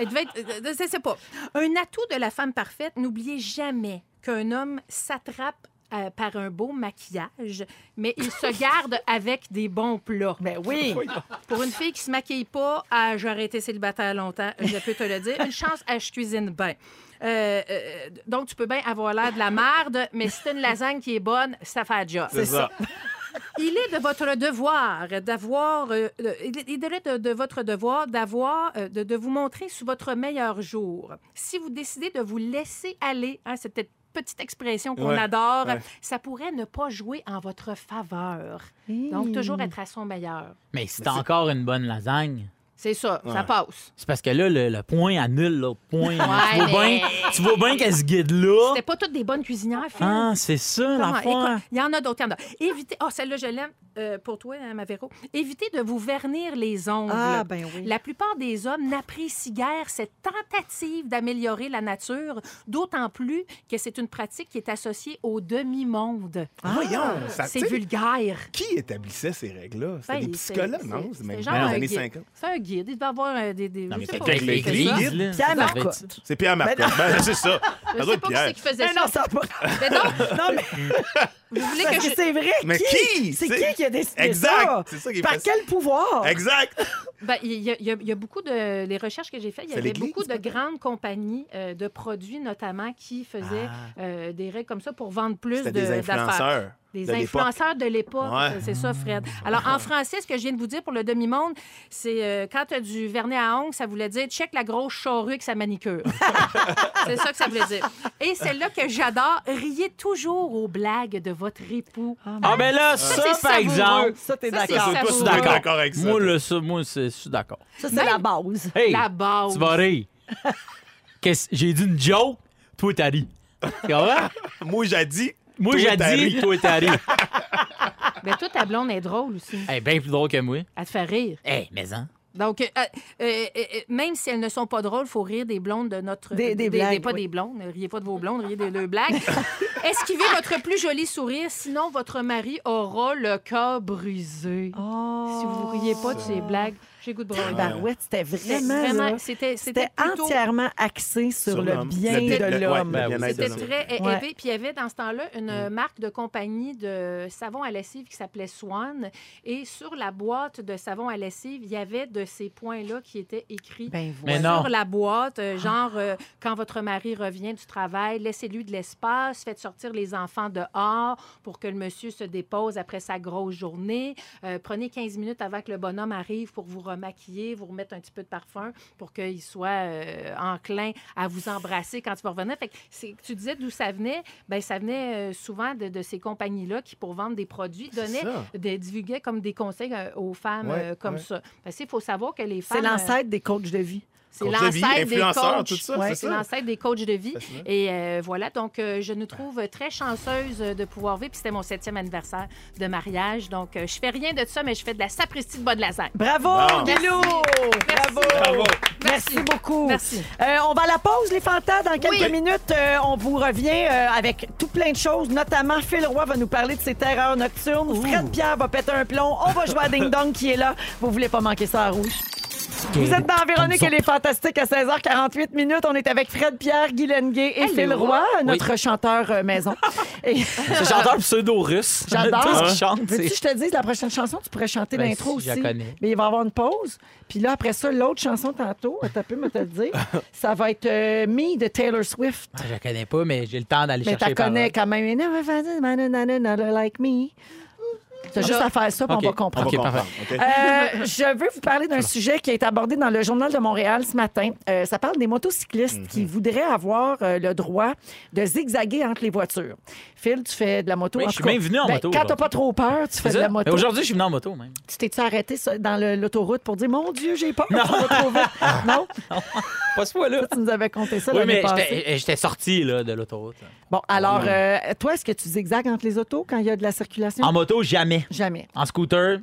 Il devait être. euh, Je sais pas. Un atout de la femme parfaite, n'oubliez jamais qu'un homme s'attrape euh, par un beau maquillage, mais il se garde avec des bons plats. Ben oui. Pour une fille qui se maquille pas, ah, j'aurais été célibataire longtemps, je peux te le dire. Une chance, elle, je cuisine bien. Euh, euh, donc, tu peux bien avoir l'air de la merde, mais si t'as une lasagne qui est bonne, ça fait job. C'est ça. Il est de votre devoir d'avoir, euh, il est- de, de votre devoir d'avoir, euh, de, de vous montrer sous votre meilleur jour. Si vous décidez de vous laisser aller, hein, cette petite expression qu'on Ouais, adore, ouais. ça pourrait ne pas jouer en votre faveur. Donc, toujours être à son meilleur. Mais c'est encore une bonne lasagne. C'est ça, ça passe. C'est parce que là, le, le point annule l'autre point. tu, vois mais- bien, tu vois bien qu'elle se guide-là. C'était pas toutes des bonnes cuisinières, Phil. Ah, c'est ça. Écoute, Il y en a d'autres. Évitez. Oh, celle-là, je l'aime euh, pour toi, hein, ma Véro. Évitez de vous vernir les ongles. Ah, ben oui. La plupart des hommes n'apprécient guère cette tentative d'améliorer la nature, d'autant plus que c'est une pratique qui est associée au demi-monde. Voyons, ça, C'est vulgaire. Qui établissait ces règles-là? C'était Ben, des psychologues, non? c'est genre dans les années guide. 50. C'est un guide. Il devait avoir euh, des. des Non, mais je sais c'est pas avec ça. Pierre Marcotte. C'est Pierre Marcotte. Ben, c'est ça. Je Ça doit sais être pas qui Pierre. c'est qui faisait Mais non, ça. ça a pas- Mais donc, Non, mais vous voulez parce que que je... c'est vrai. Mais qui? C'est C'est- qui qui a décidé Exact. ça? C'est ça qui est Par facile. quel pouvoir? Exact. Ben, il y, a- y a- il y a beaucoup de. Les recherches que j'ai faites, il y C'est avait l'Église, beaucoup de grandes compagnies euh, de produits, notamment, qui faisaient euh, des règles comme ça pour vendre plus de- C'était des d'affaires. influenceurs. Des de l'époque. influenceurs de l'époque, Ouais. c'est ça, Fred. Alors, en français, ce que je viens de vous dire pour le demi-monde, c'est euh, quand tu as du vernis à ongles, ça voulait dire check la grosse charrue avec sa manicure. c'est ça que ça voulait dire. Et celle-là que j'adore, riez toujours aux blagues de votre époux. Ah, ben là, ça, c'est par savoureux. exemple. Ça, t'es Ça, c'est d'accord. Toi, tu d'accord. avec ça. Moi, toi. là, ça, moi, c'est- je suis d'accord. Ça, c'est la base. Hey, La base. tu vas rire. Qu'est-ce- J'ai dit une joke, toi, t'as ri. Tu comprends? Moi, j'ai dit. Moi, toi, j'ai t'as dit, ri. toi, t'as ri. Mais toi, ta blonde est drôle aussi. Elle est bien plus drôle que moi. Elle te fait rire. Hey, mais hein. Donc, euh, euh, euh, même si elles ne sont pas drôles, il faut rire des blondes de notre... Des- des blagues, Pas oui. des blondes. Ne Riez pas de vos blondes, riez de leurs blagues. Esquivez votre plus joli sourire, sinon votre mari aura le cœur brisé. Oh. Si vous riez pas de ces blagues, j'ai goût de. Barouette, c'était C'était vraiment. C'était plutôt... entièrement axé sur, Sur le bien Le- de ouais, l'homme. C'était très Ouais. élevé. Puis il y avait dans ce temps-là une marque de compagnie de savon à lessive qui s'appelait Swan. Et sur la boîte de savon à lessive, il y avait de ces points-là qui étaient écrits. Ben. Sur la boîte, euh, genre, euh, quand votre mari revient du travail, laissez-lui de l'espace, faites sortir les enfants dehors pour que le monsieur se dépose après sa grosse journée. Euh, prenez 15 minutes avant que le bonhomme arrive pour vous remaquiller, vous remettre un petit peu de parfum pour qu'il soit euh, enclin à vous embrasser quand il va revenir. Fait que tu disais d'où ça venait. Ben ça venait euh, souvent de, de ces compagnies-là qui, pour vendre des produits, donnaient, des, divulguaient comme des conseils euh, aux femmes Ouais, euh, comme ouais. ça. Parce qu'il faut savoir que les femmes... C'est euh, l'ancêtre des coachs de vie. C'est l'ancêtre des coachs. tout ça, Ouais, c'est c'est ça? l'ancêtre des coachs de vie. Et euh, voilà, donc euh, je nous trouve très chanceuse de pouvoir vivre. Puis c'était mon septième anniversaire de mariage. Donc euh, je fais rien de ça, mais je fais de la sapristi de bas de lasagne. Bravo, Bon. Guilou! Merci. Bravo! Bravo. Merci, Merci. beaucoup. Merci. Euh, on va à la pause, les fantas. Dans quelques Oui. minutes, euh, on vous revient euh, avec tout plein de choses. Notamment, Phil Roy va nous parler de ses terreurs nocturnes. Fred Pierre va péter un plomb. On va jouer à Ding Dong qui est là. Vous voulez pas manquer ça à rouge? Vous êtes dans Véronique et les Fantastiques à 16h48 minutes. On est avec Fred Pierre, Guy Lenguet et Hello. Phil Roy, notre chanteur euh, maison. Et C'est chanteur pseudo-russe. J'adore. Tout ce qu'il chante, Veux-tu que je te dise la prochaine chanson? Tu pourrais chanter Ben, l'intro si, aussi. je la connais. Mais il va y avoir une pause. Puis là, après ça, l'autre chanson tantôt, t'as peu me te le dire, ça va être euh, Me de Taylor Swift. Ah, Je la connais pas, mais j'ai le temps d'aller Mais chercher t'as les connais quand même. Like me. T'as juste à faire ça, puis Ok. on va comprendre. Ok, parfait. OK? Euh, je veux vous parler d'un sujet qui a été abordé dans le Journal de Montréal ce matin. Euh, ça parle des motocyclistes Mhm. qui voudraient avoir euh, le droit de zigzaguer entre les voitures. Phil, tu fais de la moto? Oui, en je suis tout cas, bien venu en ben, moto Quand t'as pas trop peur, tu fais de la moto. Mais Aujourd'hui, je suis venu en moto, même. Tu t'es-tu arrêté ça, dans le- l'autoroute pour dire Mon Dieu, j'ai peur, ça va trop vite? Non? Pas ce fois-là. Tu nous avais conté ça Oui, l'année mais passée. j'étais j'étais sorti là, de l'autoroute. Bon, alors, euh, toi, est-ce que tu zigzagues entre les autos quand il y a de la circulation? En moto, jamais. Jamais. En scooter,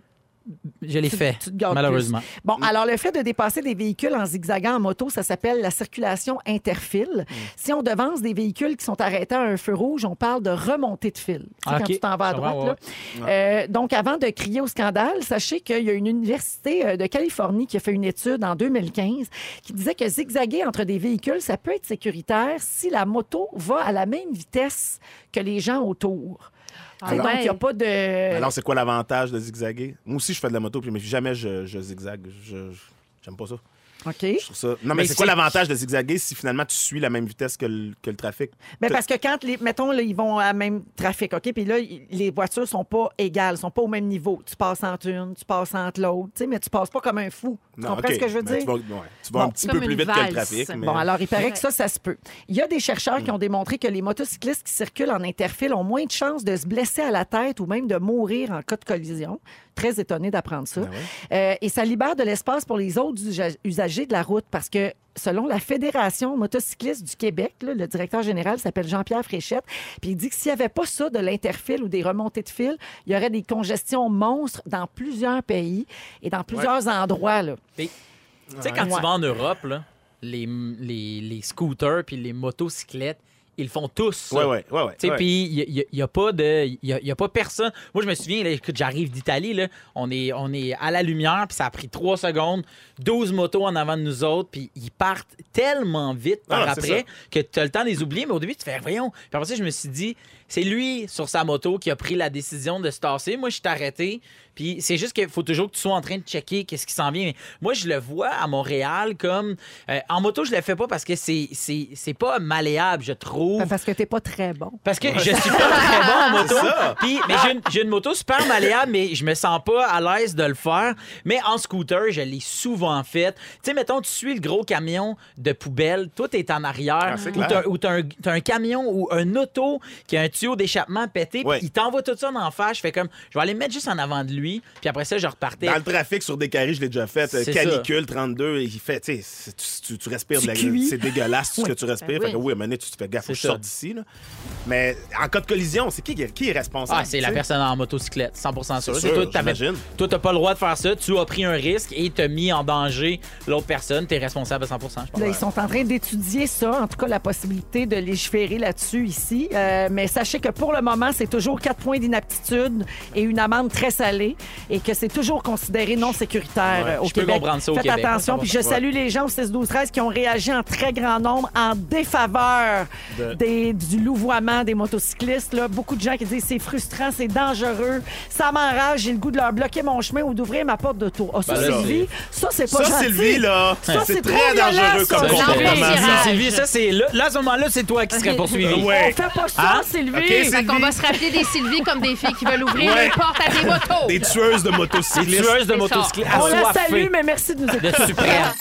je l'ai fait, tu te gardes malheureusement. plus. Bon, alors le fait de dépasser des véhicules en zigzagant en moto, ça s'appelle la circulation interfile. Mm. Si on devance des véhicules qui sont arrêtés à un feu rouge, on parle de remontée de fil. Ah, Quand tu t'en vas à droite. là. Euh, donc, avant de crier au scandale, sachez qu'il y a une université euh, de Californie qui a fait une étude en 2015 qui disait que zigzaguer entre des véhicules, ça peut être sécuritaire si la moto va à la même vitesse que les gens autour. Ah il ouais. n'y a pas de... Alors, c'est quoi l'avantage de zigzaguer? Moi aussi, je fais de la moto, puis mais jamais je, je zigzague. Je, je- J'aime pas ça. OK. Je trouve ça... Non, mais, Mais c'est quoi l'avantage de zigzaguer si finalement tu suis la même vitesse que le, que le trafic? Mais parce que quand, les, mettons, là, ils vont à même trafic, OK? Puis là, les voitures sont pas égales, sont pas au même niveau. Tu passes entre une, tu passes entre l'autre, tu sais, mais tu passes pas comme un fou. Tu Non, comprends OK. ce que je veux Mais dire? Tu vas, ouais, tu vas Bon, un petit peu plus vite que le trafic. Mais... Bon, alors, il paraît que ça, ça se peut. Il y a des chercheurs qui ont démontré que les motocyclistes qui circulent en interfile ont moins de chances de se blesser à la tête ou même de mourir en cas de collision. Très étonnée d'apprendre Ben ça. Euh, et ça libère de l'espace pour les autres usa- usagers de la route parce que selon la Fédération motocycliste du Québec, là, le directeur général s'appelle Jean-Pierre Fréchette, puis il dit que s'il n'y avait pas ça de l'interfile ou des remontées de fil, il y aurait des congestions monstres dans plusieurs pays et dans plusieurs endroits. Là. Tu sais, quand Ouais. tu vas en Europe, là, les, les, les scooters puis les motocyclettes, ils le font tous. ça. Ouais, ouais, puis il n'y a, pas de. Il y a, y a pas personne. Moi, je me souviens, là, écoute, j'arrive d'Italie, là, on est, on est à la lumière, puis ça a pris trois secondes, 12 motos en avant de nous autres, puis ils partent tellement vite par Ah, après que tu as le temps de les oublier, mais au début, tu fais, voyons. Puis après ça, je me suis dit, c'est lui, sur sa moto, qui a pris la décision de se tasser. Moi, je suis arrêté, puis c'est juste qu'il faut toujours que tu sois en train de checker qu'est-ce qui s'en vient. Mais moi, je le vois à Montréal comme. euh, en moto, je le fais pas parce que c'est c'est- c'est pas malléable, je trouve. Parce que t'es pas très bon. Parce que je suis pas très bon en moto. C'est ça. Puis, mais j'ai une, j'ai une moto super malléable, mais je me sens pas à l'aise de le faire. Mais en scooter, je l'ai souvent fait. Tu sais, mettons, tu suis le gros camion de poubelle, toi, t'es en arrière. Ah, t'as- ou t'as un, t'as un camion ou un auto qui a un tuyau d'échappement pété, puis il t'envoie tout ça en face. Je fais comme, je vais aller me mettre juste en avant de lui, puis après ça, je repartais. Dans le trafic sur des carrés, je l'ai déjà fait. C'est Canicule 32, il fait, tu tu, tu- respires Tu de la. C'est dégueulasse tout ce que tu respires. Ben Fait que oui. à un moment donné, tu te fais gaffe, faut que C'est je ça. sorte d'ici. là. Mais en cas de collision, c'est qui, qui est responsable? Ah, c'est la personne en motocyclette, 100% sûr. Sûr, toi, t'avais- j'imagine. toi, t'as pas le droit de faire ça. Tu as pris un risque et t'as mis en danger l'autre personne. T'es responsable à 100%, je pense. Là, ils sont en train d'étudier ça, en tout cas la possibilité de légiférer là-dessus ici. Euh, mais sachez que pour le moment, c'est toujours quatre points d'inaptitude et une amende très salée et que c'est toujours considéré non sécuritaire Ouais, euh, au je peux Québec. comprendre ça au Faites Québec. attention. Puis je salue les gens au 6 12 13 qui ont réagi en très grand nombre en défaveur De- des, du louvoiement des motocyclistes. Là. Beaucoup de gens qui disent c'est frustrant, c'est dangereux, ça m'enrage, j'ai le goût de leur bloquer mon chemin ou d'ouvrir ma porte d'auto. Ah, ça, Ben Sylvie, ça, c'est pas Ça, gentil. Sylvie, là, Ça, c'est c'est très dangereux comme Ça, comportement. Sylvie, ça, c'est là, là, à ce moment-là, c'est toi qui serais poursuivi. Ouais. On fait pas ça, Hein? Sylvie. OK, Fait Sylvie. qu'on va se rappeler des Sylvie comme des filles qui veulent ouvrir Ouais. les portes à des motos. Des tueuses de Des motocyclistes. tueuses de C'est motocyclettes On la salue, mais merci de nous de écouter. suprême.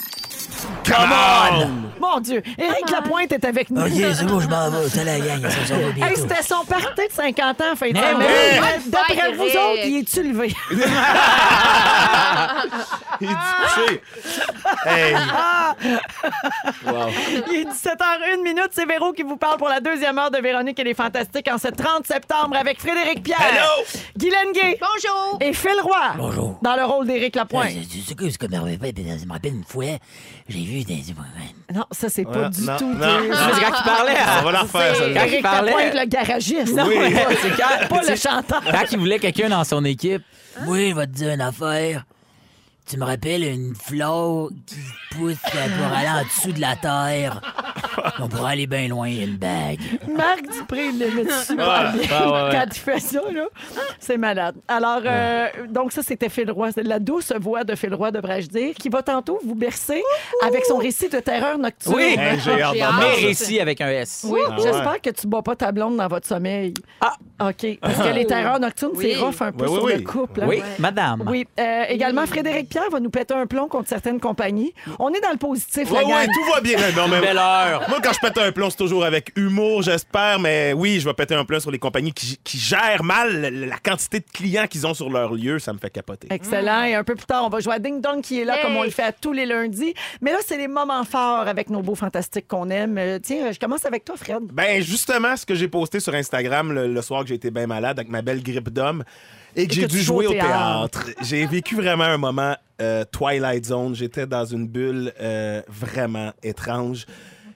Come on! Mon Dieu, Éric Lapointe est avec nous. OK, c'est bon, je m'en vais. C'est la gang, ça s'en va Hey, c'était son party de 50 ans, fin de Mais semaine. oui. Bonne D'après vous autres, il est-tu levé? Il est touché. Hey, Il est 17h01 minute. C'est Véro qui vous parle pour la deuxième heure de Véronique et les Fantastiques en ce 30 septembre avec Frédéric Pierre, Hello! Guylaine Gay Bonjour. et Phil Roy. Bonjour. Dans le rôle d'Éric Lapointe. Ouais, c'est- que je me rappelle une fois, j'ai vu des. Non, ça, c'est pas Ouais, du non, tout. non, des- non. C'est quand il parlait. on va la refaire, C'est celle-là. Éric il parlait- Lapointe, le garagiste. Non, Oui. ouais, c'est quand, Pas le chanteur. quand il voulait quelqu'un dans son équipe. Oui, je vais te dire une affaire. Tu me rappelles une fleur qui pousse pour aller en dessous de la terre. On pourrait aller bien loin, il y a une bague. Marc Dupré, il l'aimait super Ouais. bien. Ah, ouais, ouais. Quand il fait ça, là, c'est malade. Alors, euh, donc ça, c'était Phil Roy. C'est la douce voix de Phil Roy, devrais-je dire, qui va tantôt vous bercer avec son récit de terreur nocturne. Oui. Hey, j'ai hâte hâte. Mais récit avec un S. Oui, Ah j'espère ouais. que tu bois pas ta blonde dans votre sommeil. Ah. OK. Parce que les terreurs nocturnes, Oui. c'est rough un peu Oui, oui, sur le oui. couple. hein. Oui, madame. Oui. Euh, également, Frédéric Pierre va nous péter un plomb contre certaines compagnies. On est dans le positif, ouais, gang. tout va bien. Non, mais- Belle heure. Moi, quand je pète un plomb, c'est toujours avec humour, j'espère, mais oui, je vais péter un plomb sur les compagnies qui, qui gèrent mal la, la quantité de clients qu'ils ont sur leur lieu. Ça me fait capoter. Excellent. Et un peu plus tard, on va jouer à Ding Dong qui est là Hey. comme on le fait à tous les lundis. Mais là, c'est les moments forts avec nos beaux fantastiques qu'on aime. Euh, tiens, je commence avec toi, Fred. Ben, justement, ce que j'ai posté sur Instagram le, le soir que j'ai été bien malade avec ma belle grippe d'homme et que j'ai dû jouer au théâtre. J'ai vécu vraiment un moment euh, Twilight Zone. J'étais dans une bulle euh, vraiment étrange.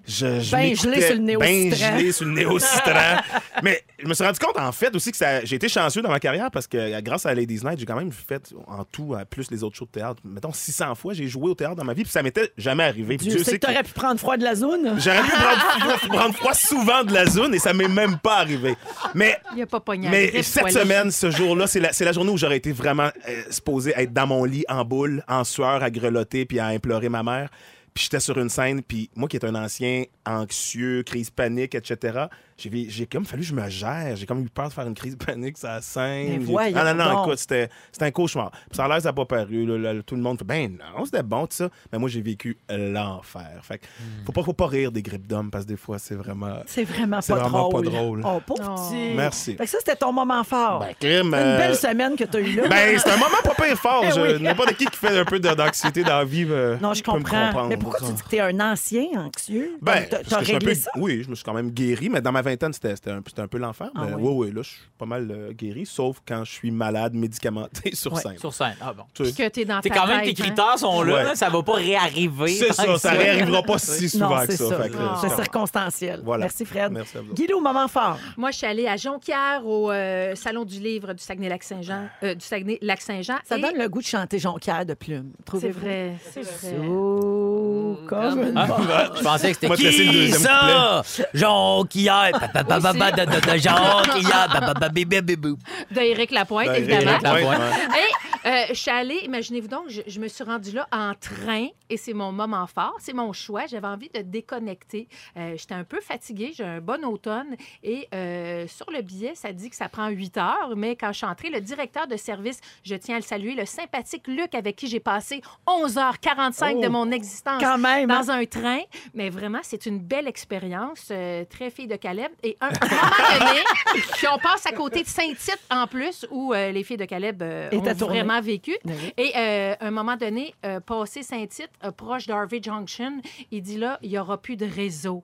Je, je Ben gelé sur le néo-citran. Ben gelé sur le néo-citran. Mais je me suis rendu compte, en fait, aussi que ça- j'ai été chanceux dans ma carrière parce que euh, grâce à Ladies Night, j'ai quand même fait en tout, à plus les autres shows de théâtre, mettons 600 fois, j'ai joué au théâtre dans ma vie, puis ça m'était jamais arrivé. Puis Dieu sait que t'aurais pu prendre froid de la zone. J'aurais pu prendre, prendre froid souvent de la zone et ça m'est même pas arrivé. Mais, Il a pas mais cette semaine, ce jour-là, c'est la, c'est la journée où j'aurais été vraiment euh, supposé être dans mon lit en boule, en sueur, à grelotter puis à implorer ma mère. Puis j'étais sur une scène, puis moi qui est un ancien anxieux, crise panique, etc., j'ai j'ai comme fallu que je me gère. J'ai comme eu peur de faire une crise de panique, ça scène. Voyons Ah non, non, donc. écoute, c'était c'était un cauchemar. Puis ça a l'air, ça n'a pas paru. là, là, tout le monde fait, ben non, c'était bon, tout ça. Mais moi, j'ai vécu l'enfer. Fait que faut pas, faut pas rire des grippes d'hommes parce que des fois, c'est vraiment. C'est vraiment C'est pas vraiment drôle. pas drôle. Oh, pauvre petit. Merci. Fait que ça, c'était ton moment fort. Ben, crime. Une euh, belle semaine que tu as eue là. Ben, c'est un moment pas pire fort. Eh Je- oui. N'importe qui qui fait un peu d'anxiété dans la vie. euh, non, je comprends. Mais pourquoi tu dis que tu es un ancien anxieux? Ben, réglé peu- ça? Oui, je me suis quand même guéri, mais dans ma vingtaine, c'était c'était un, c'était un peu l'enfer. Ah mais oui? oui. oui, là, je suis pas mal euh, guéri, sauf quand je suis malade, médicamenté sur Ouais. scène. Sur scène. Ah bon. Tu sais, Que t'es dans ta quand même, tes hein. critères sont là, Ouais. là, ça va pas réarriver. C'est ça, ça réarrivera pas si souvent Non, que ça. Ah. C'est circonstanciel. Voilà. Merci, Fred. Merci à vous. Guido, moment fort. Moi, je suis allée à Jonquière au euh, Salon du livre du Saguenay-Lac-Saint-Jean. euh, du Saguenay-Lac-Saint-Jean. Ça Et- donne le goût de chanter Jonquière de plume. C'est vrai, c'est vrai. Comme une Ah, je pensais que c'était qui ça? Jonquière. Babababa, da, da, da, Jonquière. Bababa, bébé, bébou. De Éric Lapointe, évidemment. Et euh, je suis allée, imaginez-vous donc, je, je me suis rendue là en train et c'est mon moment fort, c'est mon choix. J'avais envie de déconnecter. Euh, J'étais un peu fatiguée, j'ai un bon automne et euh, sur le billet, ça dit que ça prend 8 heures, mais quand je suis entrée, le directeur de service, je tiens à le saluer, le sympathique Luc avec qui j'ai passé 11h45 de Oh. mon existence Quand même. hein? dans un train. Mais vraiment, c'est une belle expérience, euh, très fille de Caleb. Et un, un moment donné, puis on passe à côté de Saint-Tite en plus, où euh, les filles de Caleb euh, ont vraiment vécu. Oui. Et euh, à un moment donné, passé Saint-Tite, proche d'Harvey Junction, il dit là, il n'y aura plus de réseau.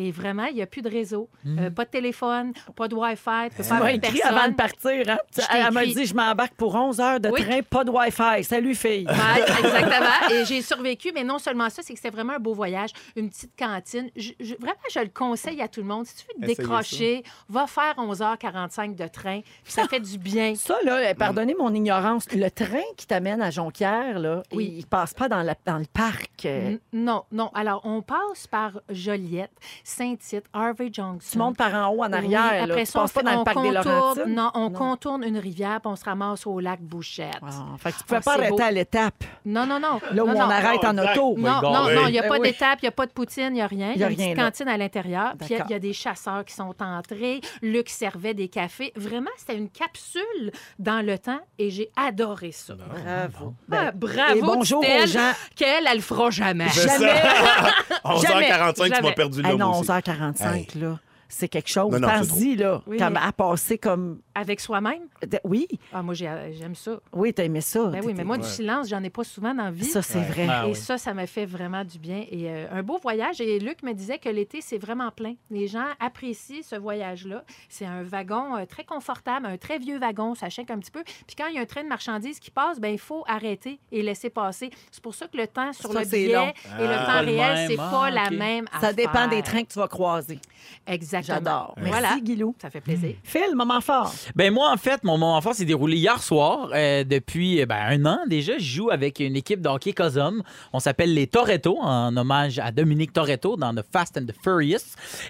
Et vraiment, il n'y a plus de réseau. Euh, pas de téléphone, pas de Wi-Fi. Tu m'as avec écrit personne. avant de partir. Hein? Elle m'a dit je m'embarque pour 11 heures de Oui. train, pas de Wi-Fi. Salut, fille. Ouais, exactement. Et j'ai survécu, mais non seulement ça, c'est que c'était vraiment un beau voyage, une petite cantine. Je- je- vraiment, je le conseille à tout le monde. Si tu veux te décrocher, va faire 11h45 de train, puis ça fait du bien. Ça, là, pardonnez mon ignorance, le train qui t'amène à Jonquière, là, Oui. il passe pas dans, la- dans le parc. euh, N- Non, non. Alors, on passe par Joliette, Saint-Tite, Harvey Johnson. Tu montes par en haut, en arrière. Après ça, on, pas dans le contourne. Non, on contourne une rivière puis on se ramasse au lac Bouchette. Ah, fait tu ne pouvais pas arrêter à l'étape. Non, non, non. Là où on arrête en oh, auto. Oh non, non, non, il n'y a ben pas d'étape, il n'y a pas de poutine, il n'y a rien. Il y a, une petite cantine à l'intérieur. Puis il y a des chasseurs qui sont entrés. Luc servait des cafés. Vraiment, c'était une capsule dans le temps et j'ai adoré ça. Bravo. Ah, ben, bravo. Bonjour aux gens. Qu'elle, elle le fera jamais. Jamais. 11h45, tu m'as perdu le mot. 11h45, là. C'est quelque chose. Non, non, c'est Pense-y, là. Oui, comme à passer comme. Avec soi-même? Oui, Ah, moi, j'ai- j'aime ça. oui, t'as aimé ça. Ben oui, mais moi, du Ouais. silence, j'en ai pas souvent dans la vie. Ça, c'est vrai. Ah et oui. ça, ça m'a fait vraiment du bien. Et euh, un beau voyage. Et Luc me disait que l'été, c'est vraiment plein. Les gens apprécient ce voyage-là. C'est un wagon euh, très confortable, un très vieux wagon, ça chèque un petit peu. Puis quand il y a un train de marchandises qui passe, ben il faut arrêter et laisser passer. C'est pour ça que le temps sur Ça, le billet et le Ah. temps Pas le réel, même. c'est Ah, pas la OK. même Ça dépend des affaire. trains que tu vas croiser. Exactement. J'adore. Merci, Voilà. Guilou. Ça fait plaisir. Phil, moment fort. Ben moi, en fait, mon moment fort s'est déroulé hier soir. Euh, depuis euh, ben, un an déjà, je joue avec une équipe de hockey Cosum. On s'appelle les Toretto, en hommage à Dominique Toretto dans The Fast and the Furious.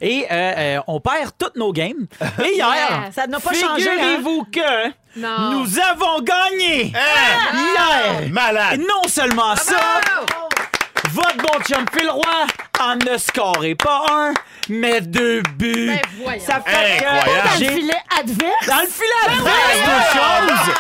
Et euh, euh, on perd toutes nos games. Et hier, Yes. Ça n'a pas changé, hein? figurez-vous que Non. nous avons gagné hier. Malade! Et non seulement ça, votre bon chum Phil Roy en ne scoré pas un, mais deux buts. Ben, voyons. Ça fait Incroyable. que Dans le j'ai filet adverse. dans le filet adverse de choses.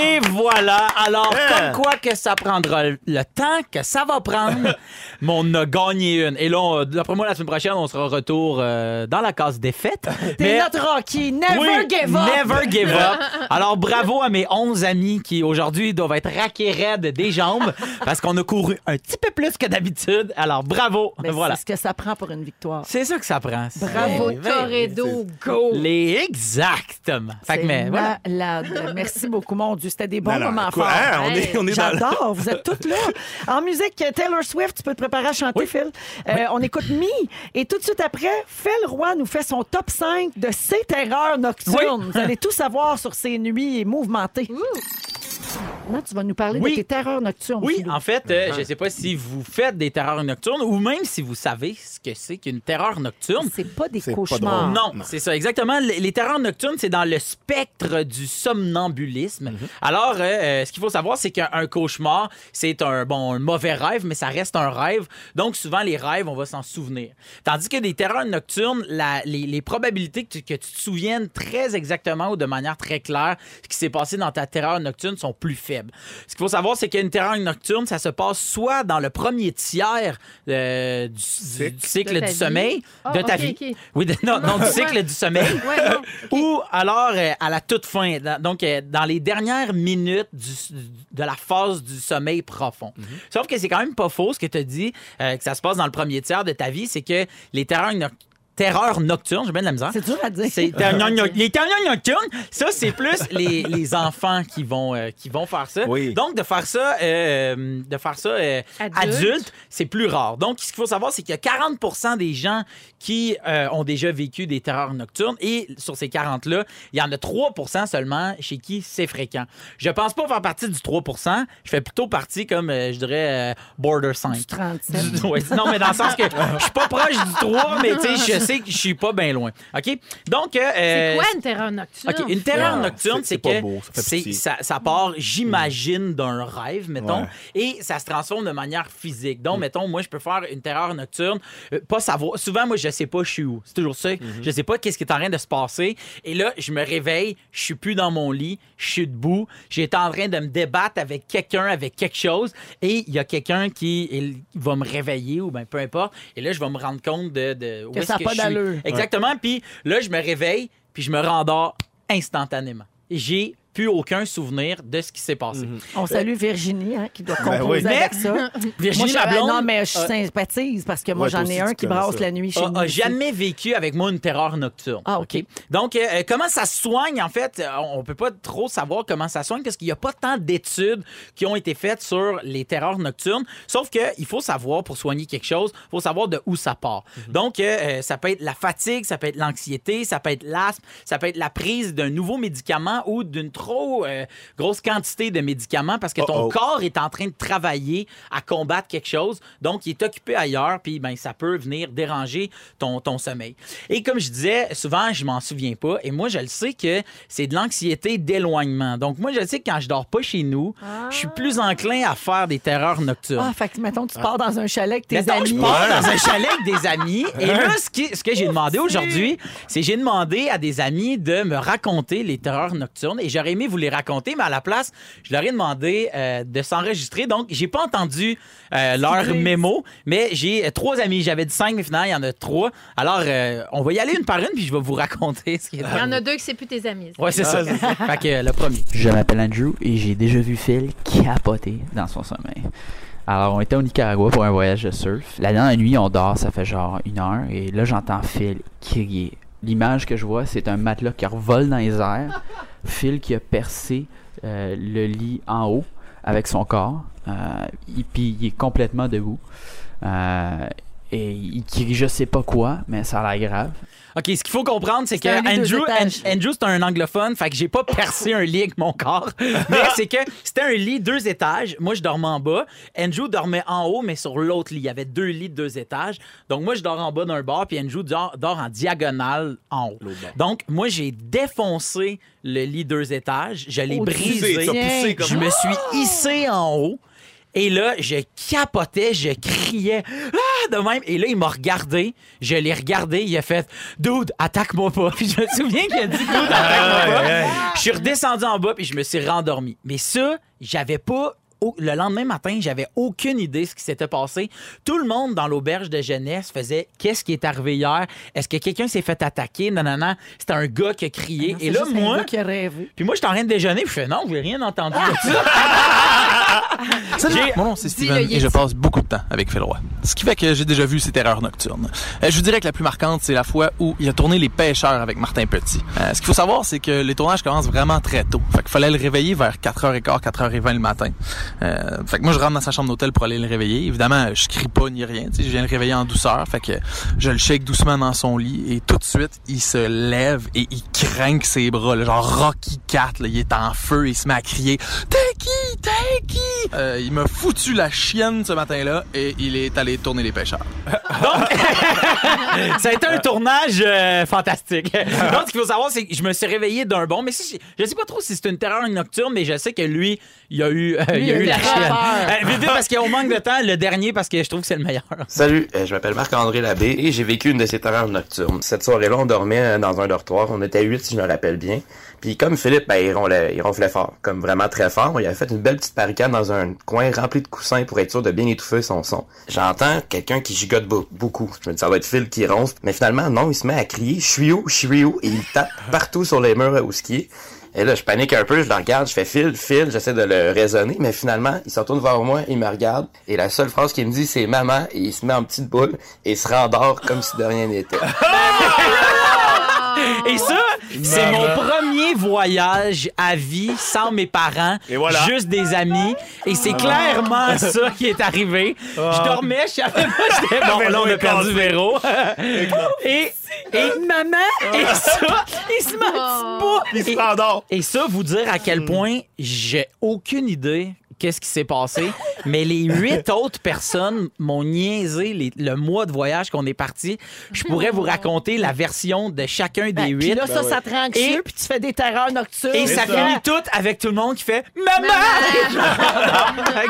Et voilà. Alors, Hein. comme quoi que ça prendra le temps que ça va prendre, mais on a gagné une. Et là, on- d'après moi, la semaine prochaine, on sera retour euh, dans la case défaite. T'es notre Rocky. Never Oui, give up. Never give up. Alors, bravo à mes 11 amis qui, aujourd'hui, doivent être raqués raides des jambes parce qu'on a couru un petit peu plus que d'habitude. Alors, bravo. Mais voilà. C'est ce que ça prend pour une victoire. C'est ça que ça prend. Bravo, C'est- Toredo, go! Les exactement. Fait que, mais voilà. malade. Merci beaucoup, mon Dieu. C'était des bons moments forts. hein, on est, on est J'adore, vous êtes toutes là. En musique, Taylor Swift, tu peux te préparer à chanter, Phil. Euh, On écoute Me. Et tout de suite après, Phil Roy nous fait son top 5 de ses terreurs nocturnes. Vous allez tout savoir sur ses nuits mouvementées. Maintenant, tu vas nous parler Oui. de tes terreurs nocturnes. Oui, en fait, euh, je ne sais pas si vous faites des terreurs nocturnes ou même si vous savez ce que c'est qu'une terreur nocturne. C'est pas des pas cauchemars. Non, c'est ça, exactement. Les, les terreurs nocturnes, c'est dans le spectre du somnambulisme. Mhm. Alors, euh, euh, ce qu'il faut savoir, c'est qu'un un cauchemar, c'est un, bon, un mauvais rêve, mais ça reste un rêve. Donc, souvent, les rêves, on va s'en souvenir. Tandis que des terreurs nocturnes, la- les, les probabilités que tu, que tu te souviennes très exactement ou de manière très claire ce qui s'est passé dans ta terreur nocturne sont plus faibles. Ce qu'il faut savoir, c'est qu'une terreur nocturne, ça se passe soit dans le premier tiers euh, du, du- du cycle du vie. sommeil, Ah, de ta vie. Oui, de- non, non, du cycle du sommeil. Ouais, non, ok. Ou alors euh, à la toute fin, dans- donc euh, dans les dernières minutes du- de la phase du sommeil profond. Mhm. Sauf que c'est quand même pas faux ce que tu as dit, euh, que ça se passe dans le premier tiers de ta vie, c'est que les terreurs, noc- terreurs nocturnes, j'ai bien de la misère. C'est dur à dire. C'est terreurs no- les terreurs nocturnes, ça c'est plus les, les enfants qui vont euh, qui vont faire ça. Oui. Donc de faire ça euh, de faire ça euh, Adulte. adulte, c'est plus rare. Donc ce qu'il faut savoir c'est qu'il y a 40% des gens qui euh, ont déjà vécu des terreurs nocturnes et sur ces 40 là, il y en a 3% seulement chez qui c'est fréquent. Je pense pas faire partie du 3% je fais plutôt partie comme euh, je dirais euh, border 5. Du 37. Ouais, non, mais dans le sens que je suis pas proche du 3, mais tu sais, je sais que je suis pas bien loin. OK? Donc. euh, C'est quoi une terreur nocturne? OK, une terreur Ah, nocturne, c'est- que beau, ça fait c'est- pitié. ça, ça part, j'imagine, d'un rêve, mettons, Ouais. et ça se transforme de manière physique. Mm. Donc, mettons, moi, je peux faire une terreur nocturne, euh, pas savoir. Souvent, moi, je sais pas je suis où. C'est toujours ça. Mm-hmm. Je sais pas qu'est-ce qui est en train de se passer. Et là, je me réveille, je suis plus dans mon lit, je suis debout, j'étais en train de me débattre avec quelqu'un, avec quelque chose, et il y a quelqu'un qui il va me réveiller, ou ben peu importe. Et là, je vais me rendre compte de, de où est-ce que pas je suis. d'allure. Exactement. Puis là, je me réveille, puis je me rendors instantanément. J'ai plus aucun souvenir de ce qui s'est passé. On salue Virginie, hein, qui doit Ben composer oui. avec ça. Virginie, moi, je, ma blonde, Non, mais je euh, sympathise parce que moi, Ouais, j'en ai un qui brasse ça. la nuit chez a, nous. a jamais vécu avec moi une terreur nocturne. Ah, OK. Donc, euh, comment ça se soigne, en fait, euh, on peut pas trop savoir comment ça soigne parce qu'il n'y a pas tant d'études qui ont été faites sur les terreurs nocturnes. Sauf qu'il faut savoir, pour soigner quelque chose, il faut savoir de où ça part. Mhm. Donc, euh, euh, ça peut être la fatigue, ça peut être l'anxiété, ça peut être l'asthme, ça peut être la prise d'un nouveau médicament ou d'une trop euh, grosse quantité de médicaments parce que ton corps est en train de travailler à combattre quelque chose. Donc, il est occupé ailleurs, puis ben, ça peut venir déranger ton, ton sommeil. Et comme je disais, souvent, je m'en souviens pas. Et moi, je le sais que c'est de l'anxiété d'éloignement. Donc, moi, je le sais que quand je dors pas chez nous, je suis plus enclin à faire des terreurs nocturnes. Ah, fait que, mettons, tu pars dans un chalet avec tes Mettons, je amis. pars dans un chalet avec des amis. Et là, ce, qui- ce que j'ai demandé aujourd'hui, c'est j'ai demandé à des amis de me raconter les terreurs nocturnes. Et j'aurais aimé vous les raconter, mais à la place, je leur ai demandé euh, de s'enregistrer. Donc, j'ai pas entendu euh, leur mémo, mais j'ai euh, trois amis. J'avais dit cinq, mais finalement, il y en a trois. Alors, euh, on va y aller une par une, puis je vais vous raconter ce qui est Il y en a deux que c'est plus tes amis. Ouais, c'est ça. fait que euh, le premier. Je m'appelle Andrew et j'ai déjà vu Phil capoter dans son sommeil. Alors, on était au Nicaragua pour un voyage de surf. La dernière nuit, on dort, ça fait genre une heure, et là, j'entends Phil crier. L'image que je vois, c'est un matelas qui revole dans les airs. Phil qui a percé euh, le lit en haut avec son corps, euh, il est complètement debout. Euh, et il crie je sais pas quoi, mais ça a l'air grave. OK, ce qu'il faut comprendre, c'est que C'est un lit deux Andrew, étages. An- Andrew c'est un anglophone, fait que j'ai pas percé un lit avec mon corps. Mais c'est que c'était un lit deux étages. Moi, je dormais en bas. Andrew dormait en haut, mais sur l'autre lit. Il y avait deux lits de deux étages. Donc, moi, je dors en bas d'un bar, puis Andrew dort, dort en diagonale en haut. Donc, moi, j'ai défoncé le lit deux étages. Je l'ai Oh, brisé. Poussé, t'as poussé comme Je me suis hissé en haut. Et là, je capotais, je criais ah, de même. Et là, il m'a regardé. Je l'ai regardé. Il a fait Dude, attaque-moi pas. Puis je me souviens qu'il a dit Dude, attaque-moi pas. Je suis redescendu en bas puis je me suis rendormi. Mais ça, j'avais pas. Au- Le lendemain matin, j'avais aucune idée de ce qui s'était passé. Tout le monde dans l'auberge de jeunesse faisait Qu'est-ce qui est arrivé hier? Est-ce que quelqu'un s'est fait attaquer? Non, non, non. C'était un gars qui a crié. Ah, C'est Et là, juste un moi, gars qui a rêvé. puis moi, j'étais en train de déjeuner. Puis je fais Non, j'ai rien entendu de ça. Mon nom c'est Steven et je passe beaucoup de temps avec Phil Roy. Ce qui fait que j'ai déjà vu ces terreurs nocturnes. Euh, je vous dirais que la plus marquante, c'est la fois où il a tourné Les Pêcheurs avec Martin Petit. Euh, ce qu'il faut savoir, c'est que les tournages commencent vraiment très tôt. Fait qu'il fallait le réveiller vers 4h15, 4h20 le matin. Euh, fait que moi, je rentre dans sa chambre d'hôtel pour aller le réveiller. Évidemment, je crie pas ni rien. tu sais, Je viens le réveiller en douceur. Fait que je le shake doucement dans son lit et tout de suite, il se lève et il craint ses bras. là, genre Rocky Cat, là, il est en feu, il se met à crier « T'es qui? qui? Euh, il m'a foutu la chienne ce matin-là et il est allé tourner les pêcheurs. Ça a été un tournage euh, fantastique. Donc, ce qu'il faut savoir, c'est que je me suis réveillé d'un bon. Mais si, je sais pas trop si c'est une terreur nocturne, mais je sais que lui, il a eu, euh, il a eu la chienne. Euh, vite, vite, parce qu'on manque de temps. Le dernier, parce que je trouve que c'est le meilleur. Salut, euh, je m'appelle Marc-André Labbé et j'ai vécu une de ces terreurs nocturnes. Cette soirée-là, on dormait euh, dans un dortoir. On était huit, si je me rappelle bien. Puis comme Philippe, ben, il, ronflait, il ronflait fort, comme vraiment très fort. Il avait fait une belle petite barricade dans un coin rempli de coussins pour être sûr de bien étouffer son son. J'entends quelqu'un qui gigote beau- beaucoup. Je me dis, ça doit être Phil qui ronfle. Mais finalement, non, il se met à crier « Je suis où? Je suis où? » Et il tape partout sur les murs où skier. Et là, je panique un peu, je le regarde, je fais Phil, Phil, j'essaie de le raisonner, mais finalement, il se retourne vers moi, il me regarde, et la seule phrase qu'il me dit, c'est maman, et il se met en petite boule, et il se rendort comme si de rien n'était. Et ça, c'est mon premier voyage à vie sans mes parents, Et voilà. juste des amis. Et c'est clairement ça qui est arrivé. Je dormais, je savais pas, j'étais bon, là, on a perdu Véro. et, et maman, et ça, il se met boule. Il se rendort. Et ça, vous dire à quel point j'ai aucune idée qu'est-ce qui s'est passé, mais les huit autres personnes m'ont niaisé les- le mois de voyage qu'on est parti. Je pourrais vous raconter la version de chacun des Ben, huit. Puis là, ça, ça te rend anxieux, Et- puis tu fais des terreurs nocturnes. Et ça ça. finit tout avec tout le monde qui fait Maman!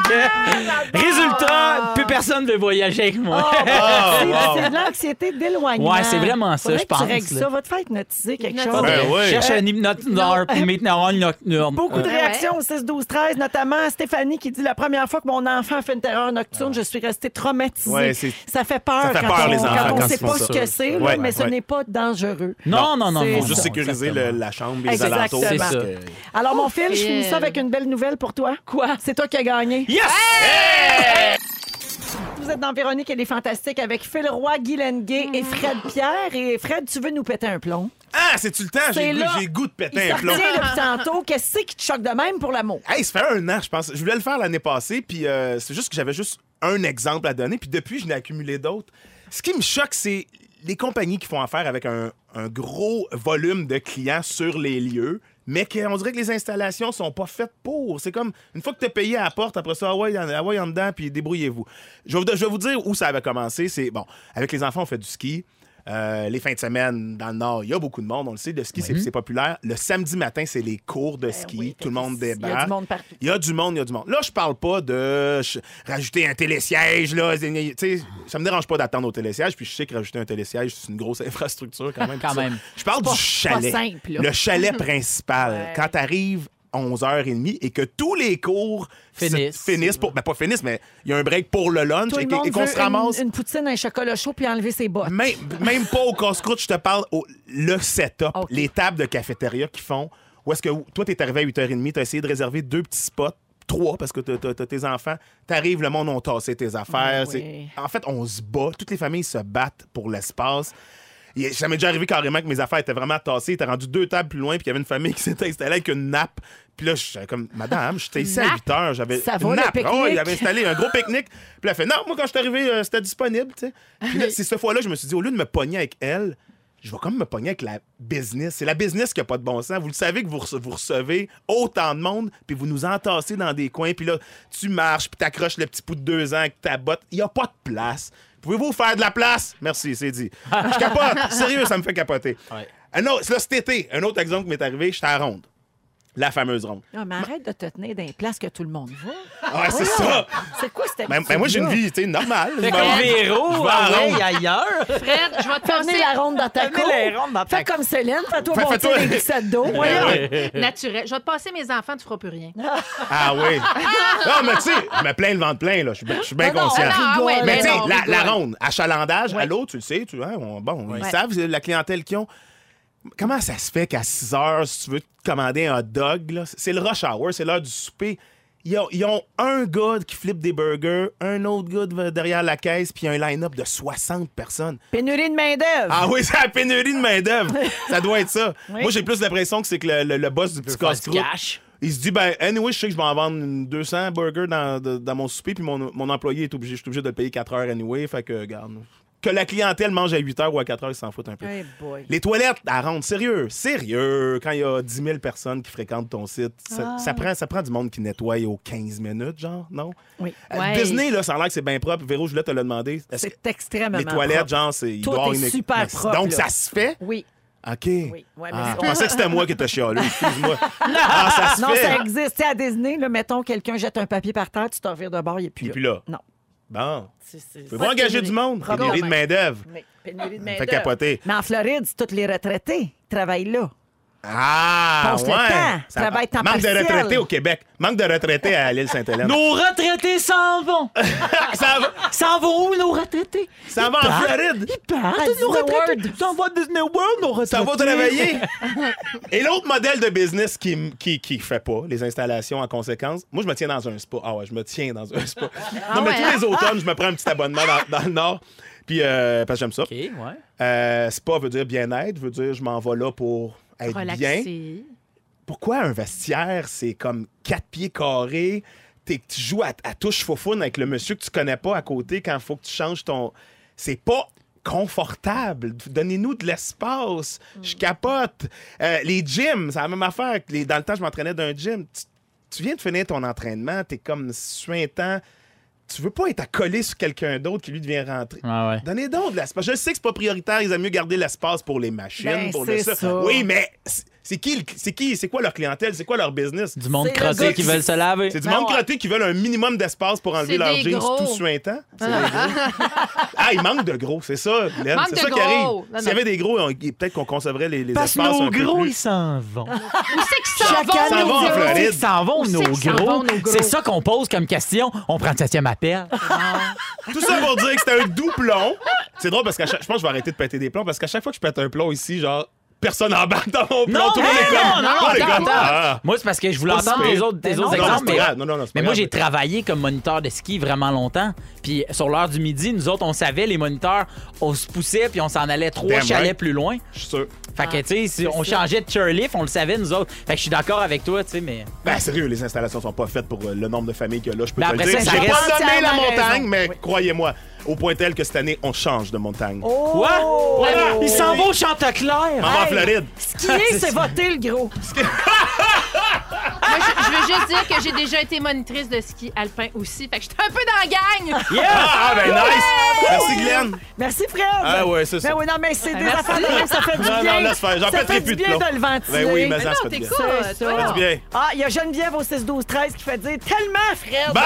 Résultat, plus personne veut voyager avec moi. Ah, ben, Ah, c'est- de l'anxiété d'éloignement. Ouais, c'est vraiment ça, Faudrait je que tu pense, règles là. ça. Va te faire hypnotiser quelque chose. Ben oui. Cherche un hypnotiseur pour mettre neurones nocturnes. Beaucoup de Ouais. réactions au 6, 12, 13, notamment Stéphanie qui dit la première fois que mon enfant a fait une terreur nocturne, je suis restée traumatisée. Ouais, ça fait peur, Ça fait quand, peur, on, les enfants, quand on quand sait pas ce que c'est, Ouais, mais ce n'est pas dangereux. Non, non, non, non. Faut juste sécuriser le- la chambre et les alentours. Alors, mon fils, je finis ça avec une belle nouvelle pour toi. Quoi? C'est toi qui as gagné. Yes! Vous êtes dans Véronique et les Fantastiques avec Phil Roy, Guy Lenguet et Fred Pierre. Et Fred, tu veux nous péter un plomb? Ah, c'est-tu le temps? C'est J'ai le goût- j'ai goût de péter un plomb. depuis tantôt. Qu'est-ce qui te choque de même pour l'amour? Hey, ça fait un an, je pense. Je voulais le faire l'année passée, puis euh, c'est juste que j'avais juste un exemple à donner, puis depuis, je n'ai accumulé d'autres. Ce qui me choque, c'est les compagnies qui font affaire avec un, un gros volume de clients sur les lieux, mais qu'on dirait que les installations sont pas faites pour. C'est comme, une fois que tu as payé à la porte, après ça, ah ouais, ah ouais, en dedans, puis débrouillez-vous. Je vais vous dire où ça avait commencé. C'est, bon, avec les enfants, on fait du ski. Euh, les fins de semaine, dans le Nord, il y a beaucoup de monde, on le sait, le ski, c'est- c'est populaire. Le samedi matin, c'est les cours de ski. oui, Tout le monde il y a débarque. du monde partout. Il y a du monde, il y a du monde. Là, je parle pas de rajouter un télésiège, là. Tu ça me dérange pas d'attendre au télésiège, puis je sais que rajouter un télésiège, c'est une grosse infrastructure quand même. Quand. Je parle pas- du chalet. pas simple, là. Le chalet principal. Ouais. Quand t'arrives 11h30 et que tous les cours se- Finissent. finissent pour, ben pas finissent, mais il y a un break pour le lunch Tout et, qu'on se ramasse. Une, une poutine, un chocolat chaud, puis enlever ses bottes. Même, même pas au casse-croûte, je te parle au le setup, les tables de cafétéria qui font. Où est-ce que toi, t'es arrivé à 8h30, t'as essayé de réserver deux petits spots, trois, parce que t'as, t'as- t'as tes enfants. T'arrives, le monde ont tassé tes affaires. Ah oui. En fait, on se bat. Toutes les familles se battent pour l'espace. Ça m'est déjà arrivé carrément que mes affaires étaient vraiment tassées. T'es rendu deux tables plus loin, puis il y avait une famille qui s'était installée avec une nappe. Puis là, j'étais comme, madame, j'étais ici à Nappe? 8 heures. J'avais Ça une va, le nappe. pique-nique? Oh, il avait installé un gros pique-nique. Puis elle a fait, non, moi, quand je suis arrivé, euh, c'était disponible, tu sais. Puis là, c'est cette fois-là, je me suis dit, au lieu de me pogner avec elle, je vais comme me pogner avec la business. C'est la business qui a pas de bon sens. Vous le savez que vous, rece- vous recevez autant de monde, puis vous nous entassez dans des coins, puis là, tu marches, puis t'accroches le petit pouls de deux ans avec ta botte. Il y a pas de place. Pouvez-vous faire de la place? Merci, c'est dit. Je capote. Sérieux, ça me fait capoter. Ouais. Un autre, là, cet été, un autre exemple qui m'est arrivé, j'étais à Ronde. La fameuse Ronde. Non, mais arrête de te tenir dans les places que tout le monde va. Ah, c'est ça. C'est quoi cette Ben, ben, moi, j'ai une vie, tu sais, normale. Fait Je comme Véro, je vais à ah ouais, Ronde. ailleurs. Fred, je vais te passer la ronde dans ta cour. Fais comme Céline, fais-toi Fais- monter fais-toi- des glissettes d'eau. Naturel. Je vais te passer mes enfants, tu feras plus rien. Ah oui. Non, mais tu sais, je me plains le ventre plein, là. Je suis bien- je suis bien Ah non, conscient. ah, Ah. Mais tu sais, la, ronde, achalandage, à l'autre, tu le sais, tu vois, on- bon, ils savent la clientèle qu'ils ont. Comment ça se fait qu'à 6 heures, si tu veux te commander un hot dog, là, c'est le rush hour, c'est l'heure du souper. Ils ont, ils ont un gars qui flippe des burgers, un autre gars de- derrière la caisse, puis un line-up de 60 personnes. Pénurie de main-d'œuvre. Ah oui, c'est la pénurie de main-d'œuvre. ça doit être ça. Oui. Moi, j'ai plus l'impression que c'est que le, le- le boss du petit cash. Il se dit, ben, anyway, je sais que je vais en vendre une 200 burgers dans, de- dans mon souper, puis mon, mon employé est obligé, je suis obligé de le payer 4 heures anyway, fait que, regarde, que la clientèle mange à 8 h ou à 4 h, ils s'en foutent un peu. Hey. Les toilettes à ronde, sérieux, sérieux. Quand il y a 10 000 personnes qui fréquentent ton site, ça, Ah. ça prend, ça prend du monde qui nettoie aux 15 minutes, genre, non? Oui. Euh, Ouais. Disney, là, ça a l'air que c'est bien propre. Véro, je voulais te le demander. C'est extrêmement les toilettes, propre. genre, c'est. Tout est une- super Merci. propre, Donc, ça se fait? Oui. OK. Oui. Ouais, Ah, je pensais que c'était moi qui étais chialeux. Excuse-moi. ah, ça se Non, fait. ça existe. Tu sais, à Disney, là, mettons, quelqu'un jette un papier par terre, tu t'en revires de bord, il plus est là. plus là. Non. Bon. Vous pouvez engager pénurie. du monde. Pénurie de main-d'œuvre. Mais pénurie de Fait main-d'œuvre. capoter. Mais en Floride, c'est tous les retraités qui travaillent là. Ah, Passe ouais. le temps. Ça- Travail temps Manque de retraités au Québec. Manque de retraités à l'île Sainte-Hélène. Nos retraités s'en vont. ça, va, S'en vont où, nos retraités? ça va en Floride. Ils partent, À nos retraités. S'en vont à Disney World, nos retraités. Ça va travailler. Et l'autre modèle de business qui, qui, qui fait pas les installations en conséquence, moi, je me tiens dans un spa. Ah ouais, je me tiens dans un spa. non, mais tous hein? les automnes, je me prends un petit abonnement dans, dans le Nord. Puis, euh, parce que j'aime ça. OK, ouais. Euh, spa veut dire bien-être, veut dire je m'en vais là pour être bien. Pourquoi un vestiaire, c'est comme quatre pieds carrés? T'es- tu joues à, à touche faufoune avec le monsieur que tu connais pas à côté quand il faut que tu changes ton. C'est pas confortable. Donnez-nous de l'espace. Je capote. Euh, les gyms, c'est la même affaire. les- Dans le temps, je m'entraînais d'un gym. Tu, tu viens de finir ton entraînement, t'es comme suintant. Tu veux pas être accolé sur quelqu'un d'autre qui lui devient rentrer. Ouais, ouais. Donnez donc de l'espace. Je sais que c'est pas prioritaire, ils aiment mieux garder l'espace pour les machines, Ben, pour le c'est ça. Oui, mais c'est- qui, le- c'est qui, c'est quoi leur clientèle, c'est quoi leur business? Du monde crotté qui veulent se laver. C'est du Ben monde ouais. crotté qui veulent un minimum d'espace pour enlever leurs jeans gros. tout suintant. C'est des gros. ah, il manque de gros, c'est ça, C'est ça qui arrive. S'il y avait des gros, peut-être qu'on concevrait les, les Parce que espaces nos gros, ils s'en vont. Où c'est qu'ils s'en Chacun vont, s'en nos va en? Floride. Ils s'en vont, nos gros? C'est ça qu'on pose comme question. On prend le septième appel. Tout ça pour dire que c'était un doux plomb. C'est drôle parce que je pense que je vais arrêter de péter des plombs parce qu'à chaque fois que je pète un plomb ici, genre, personne embarque dans mon plomb. Non, tout le monde est comme. non, non, attends, comme, attends. ah. Moi, c'est parce que je voulais entendre tes autres, tes autres non, Non, exemples. mais- grave. Non, non, non, Mais moi, j'ai travaillé comme moniteur de ski vraiment longtemps. Puis sur l'heure du midi, nous autres, on savait, les moniteurs, on se poussait puis on s'en allait trois Damn chalets right. plus loin. Je suis sûr. Fait que, tu sais, si on changeait de chairlift, on le savait, nous autres. Fait que je suis d'accord avec toi, tu sais, mais. Ben, sérieux, les installations sont pas faites pour euh, le nombre de familles qu'il y a là. Je peux Ben, te le après dire. J'ai pas reste- nommé la montagne, raison. mais Oui. croyez-moi, au point tel que cette année, on change de montagne. Oh! Quoi? Voilà. Il s'en va au Chanteclair! On va en Hey. Floride. Skier, c'est voter, le gros. Je, veux juste dire que j'ai déjà été monitrice de ski alpin aussi. Fait que j'étais un peu dans la gang. Yeah! Ah, ben nice! Merci, Glenn. Merci, Fred. Ah, ouais, c'est ça. Ben oui, non, mais c'est des Merci. affaires de même, ça fait du Non, bien. non, laisse faire. J'en ça pèterai fait plus du de bien plomb. de le ventiler. Ben oui, mais Mais ça non, se fait du bien. ça. fait du bien. Ah, il y a Geneviève au 6-12-13 qui fait dire tellement, Fred. Bah!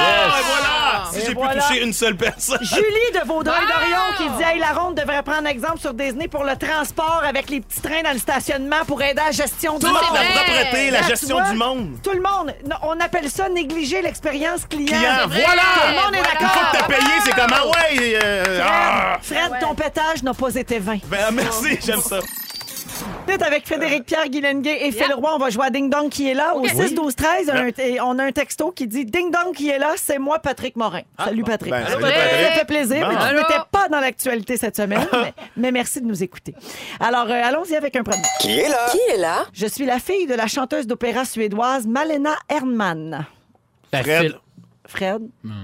Yes. Et voilà! Si Et j'ai voilà. pu toucher une seule personne. Julie de Vaudreuil-Dorion qui dit Hey, la ronde devrait prendre exemple sur Disney pour le transport avec les petits trains dans le stationnement pour aider à la gestion du Toute monde. la vrai. propreté, la Là, tu gestion vois, du monde. Tout le monde. Non, On appelle ça négliger l'expérience client. Client, voilà! Tout le monde est Voilà. Une fois que t'as d'accord. payé, c'est comment? Ouais! euh, ah! Fred, ton pétage n'a pas été vain. Ben, merci, j'aime ça. Tout avec Frédéric Pierre Guilenguet et Phil Yeah. Roy, on va jouer à Ding Dong qui est là. Au Ok. 6 12 13, un- et on a un texto qui dit Ding Dong qui est là, c'est moi Patrick Morin. Salut Patrick. Ben, salut, Ça Patrick. fait plaisir, mais tu Allô? n'étais pas dans l'actualité cette semaine, mais, mais merci de nous écouter. Alors, euh, allons-y avec un premier. Qui est là? Qui est là? Je suis la fille de la chanteuse d'opéra suédoise Malena Ernman. Ben, Fred. Phil- Fred,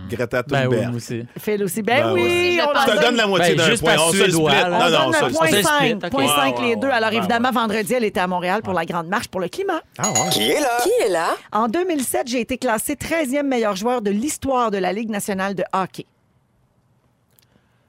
Greta Ben oui, Thunberg. moi aussi. Phil aussi. Ben, Ben oui, on Je te donne la moitié Ben, d'un juste point. On se split. là. Non, On non, donne ça- un point ça se 5, split, ok. point Ouais, 5 ouais, les deux. Alors évidemment, ouais. vendredi, elle était à Montréal pour la grande marche pour le climat. Ah ouais. Qui est là? Qui est là? En 2007, j'ai été classé 13e meilleur joueur de l'histoire de la Ligue nationale de hockey.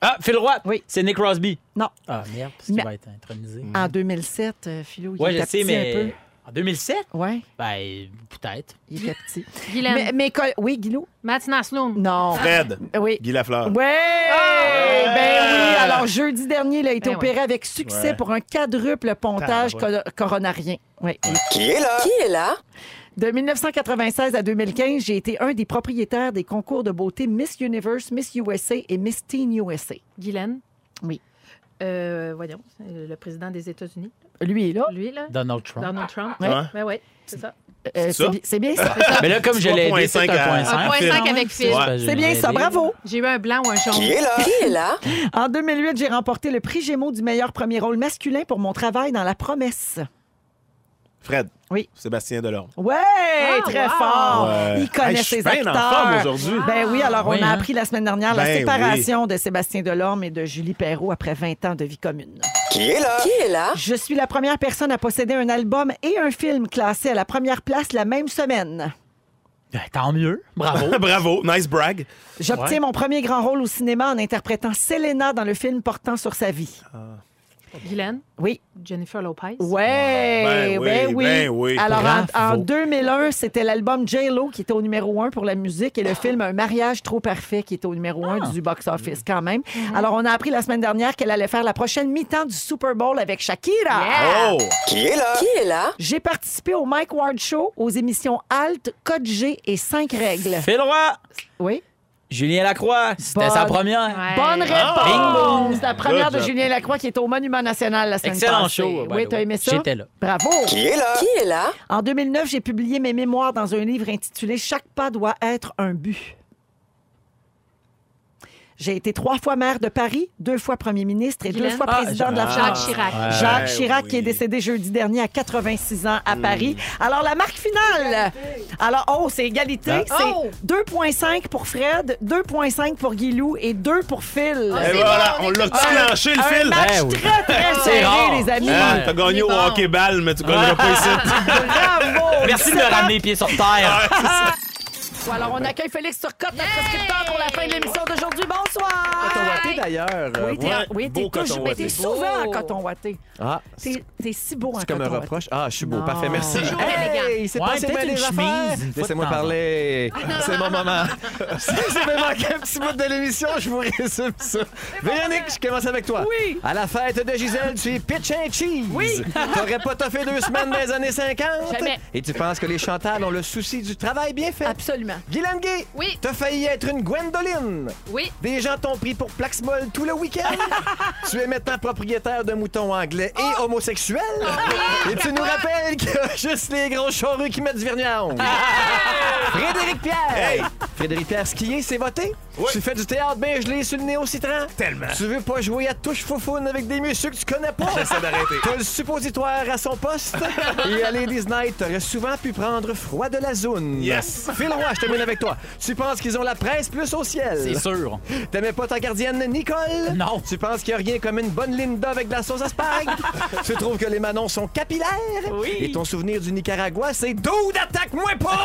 Ah, Phil Roy! Oui. C'est Nick Crosby. Non, Ah, merde, parce qu'il va être intronisé. en 2007, euh, Philo, il Ouais, était je sais, petit mais. un peu. En 2007? Ouais, Ben, peut-être. il était petit. Guylaine. mais, oui, Guilou? Matt Naslund. Non. Fred. Oui. Guy Lafleur. Ouais! Ben oui! Alors, jeudi dernier, il a été Ben opéré avec succès Ouais. pour un quadruple pontage Tabarouette. coronarien. Oui. Qui est là? Qui est là? De 1996 à 2015, j'ai été un des propriétaires des concours de beauté Miss Universe, Miss USA et Miss Teen USA. Guylaine? Oui. Euh, voyons, c'est le président des États-Unis. Lui est là. Lui, là. Donald Trump. Donald Trump. Ouais. Ben oui, c'est ça. Euh, C'est bi- bien ça. Mais là, comme je l'ai aidé, c'est 3.5 à- 1.5. 1.5 avec Phil. Ouais. C'est bien ça, bravo. J'ai eu un blanc ou un jaune. Qui est là? Qui est là? En 2008, j'ai remporté le prix Gémeaux du meilleur premier rôle masculin pour mon travail dans La Promesse. Fred. Oui. Sébastien Delorme. Ouais, Ah, très wow. fort. Ouais. Il connaît Hey, ses en acteurs. aujourd'hui. Ben oui, alors on a hein? appris la semaine dernière la Ben séparation de Sébastien Delorme et de Julie Perrault après 20 ans de vie commune. Qui est là? Qui est là? Je suis la première personne à posséder un album et un film classés à la première place la même semaine. Ben, tant mieux. Bravo. Bravo, nice brag. J'obtiens Ouais. mon premier grand rôle au cinéma en interprétant Selena dans le film portant sur sa vie. Guylaine, Oui. Jennifer Lopez? Ouais, Ben oui, ben oui. ben oui. Alors, en, Bravo. en 2001, c'était l'album J-Lo qui était au numéro 1 pour la musique et le film Un mariage trop parfait qui était au numéro 1 du box-office quand même. Alors, on a appris la semaine dernière qu'elle allait faire la prochaine mi-temps du Super Bowl avec Shakira. Oh! Qui est là? Qui est là? J'ai participé au Mike Ward Show aux émissions Alt, Code G et 5 règles. Phil Roy. Oui. Julien Lacroix. C'était Bonne- sa première. Ouais. Bonne Ah! réponse! C'est la première Good de job. Julien Lacroix qui est au Monument National la semaine Excellent passée. show. by Oui, the t'as way. aimé ça? J'étais là. Bravo! Qui est là? Qui est là? En 2009, j'ai publié mes mémoires dans un livre intitulé Chaque pas doit être un but. J'ai été trois fois maire de Paris, deux fois premier ministre et deux fois Ah, président de la Jacques Chambre. Chirac. Jacques Chirac qui est décédé jeudi dernier à 86 ans à Paris. Alors la marque finale. Alors oh, c'est égalité, c'est Oh! 2.5 pour Fred, 2.5 pour Guilou et 2 pour Phil. Et voilà, on l'a clenché le fil. match Ben oui. très très C'est serré rare. les amis. T'as gagné au hockey-ball, mais tu gagneras pas ici. Bravo. Merci de me ramener les pieds sur terre. Alors on accueille Félix Turcotte, notre prescripteur pour la fin de l'émission d'aujourd'hui. Bonsoir. Coton watté, d'ailleurs. euh, Oui, t'es, Ouais, oui, t'es beau coton toujours- mais t'es souvent en Beau. coton watté. Ah, T'es, t'es si beau en c'est comme coton un watté. reproche. Ah, je suis beau. Non. Parfait, merci. Toujours Hey, il s'est Ouais, passé peut-être bien une des chemise, affaires. une fois Laissez-moi de temps en parler. C'est mon moment. si ça me manqué un petit bout de l'émission, je vous résume ça. Véronique, je commence avec toi. Oui. À la fête de Gisèle, tu es pitch and cheese. Oui. T'aurais pas toffé deux semaines dans les années 50. Jamais. Et tu penses que les chantales ont le souci du travail bien fait. Absolument. Guylaine Gay, Oui. t'as failli être une Gwendoline. Oui. Des gens t'ont pris pour Plaxmol tout le week-end. tu es maintenant propriétaire d'un mouton anglais et homosexuel. Et tu nous rappelles qu'il y a juste les gros charrues qui mettent du vernis à ongles. Frédéric Pierre. Frédéric Pierre, skier, c'est voté. Tu fais du théâtre bien gelé sur le nez au citron. Tellement. Tu veux pas jouer à touche foufoune avec des messieurs que tu connais pas. J'essaie d'arrêter. T'as le suppositoire à son poste. Et à Ladies Night, t'aurais souvent pu prendre froid de la zone. Yes. Phil Roy, je termine avec toi. Tu penses qu'ils ont la presse plus au ciel? C'est sûr. T'aimais pas ta gardienne Nicole? Non. Tu penses qu'il y a rien comme une bonne Linda avec de la sauce à spag? tu trouves que les manons sont capillaires? Oui. Et ton souvenir du Nicaragua, c'est Dude, attaque-moi pas!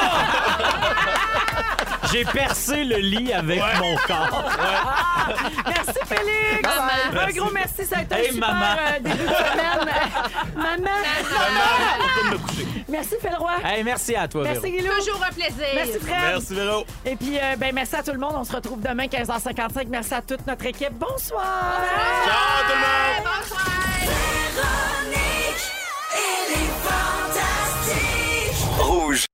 J'ai percé le lit avec mon corps. Ah! Merci Félix. Un gros merci, ça a été un super maman. Euh, début de semaine. maman. Maman. Merci Félroy. Hey, merci à toi, Merci Véro. Guilou. Toujours un plaisir. Merci Fred. Merci Véro. Et puis, euh, ben, merci à tout le monde. On se retrouve demain 15h55. Merci à toute notre équipe. Bonsoir. Ciao tout le monde. Bonsoir. Rouge.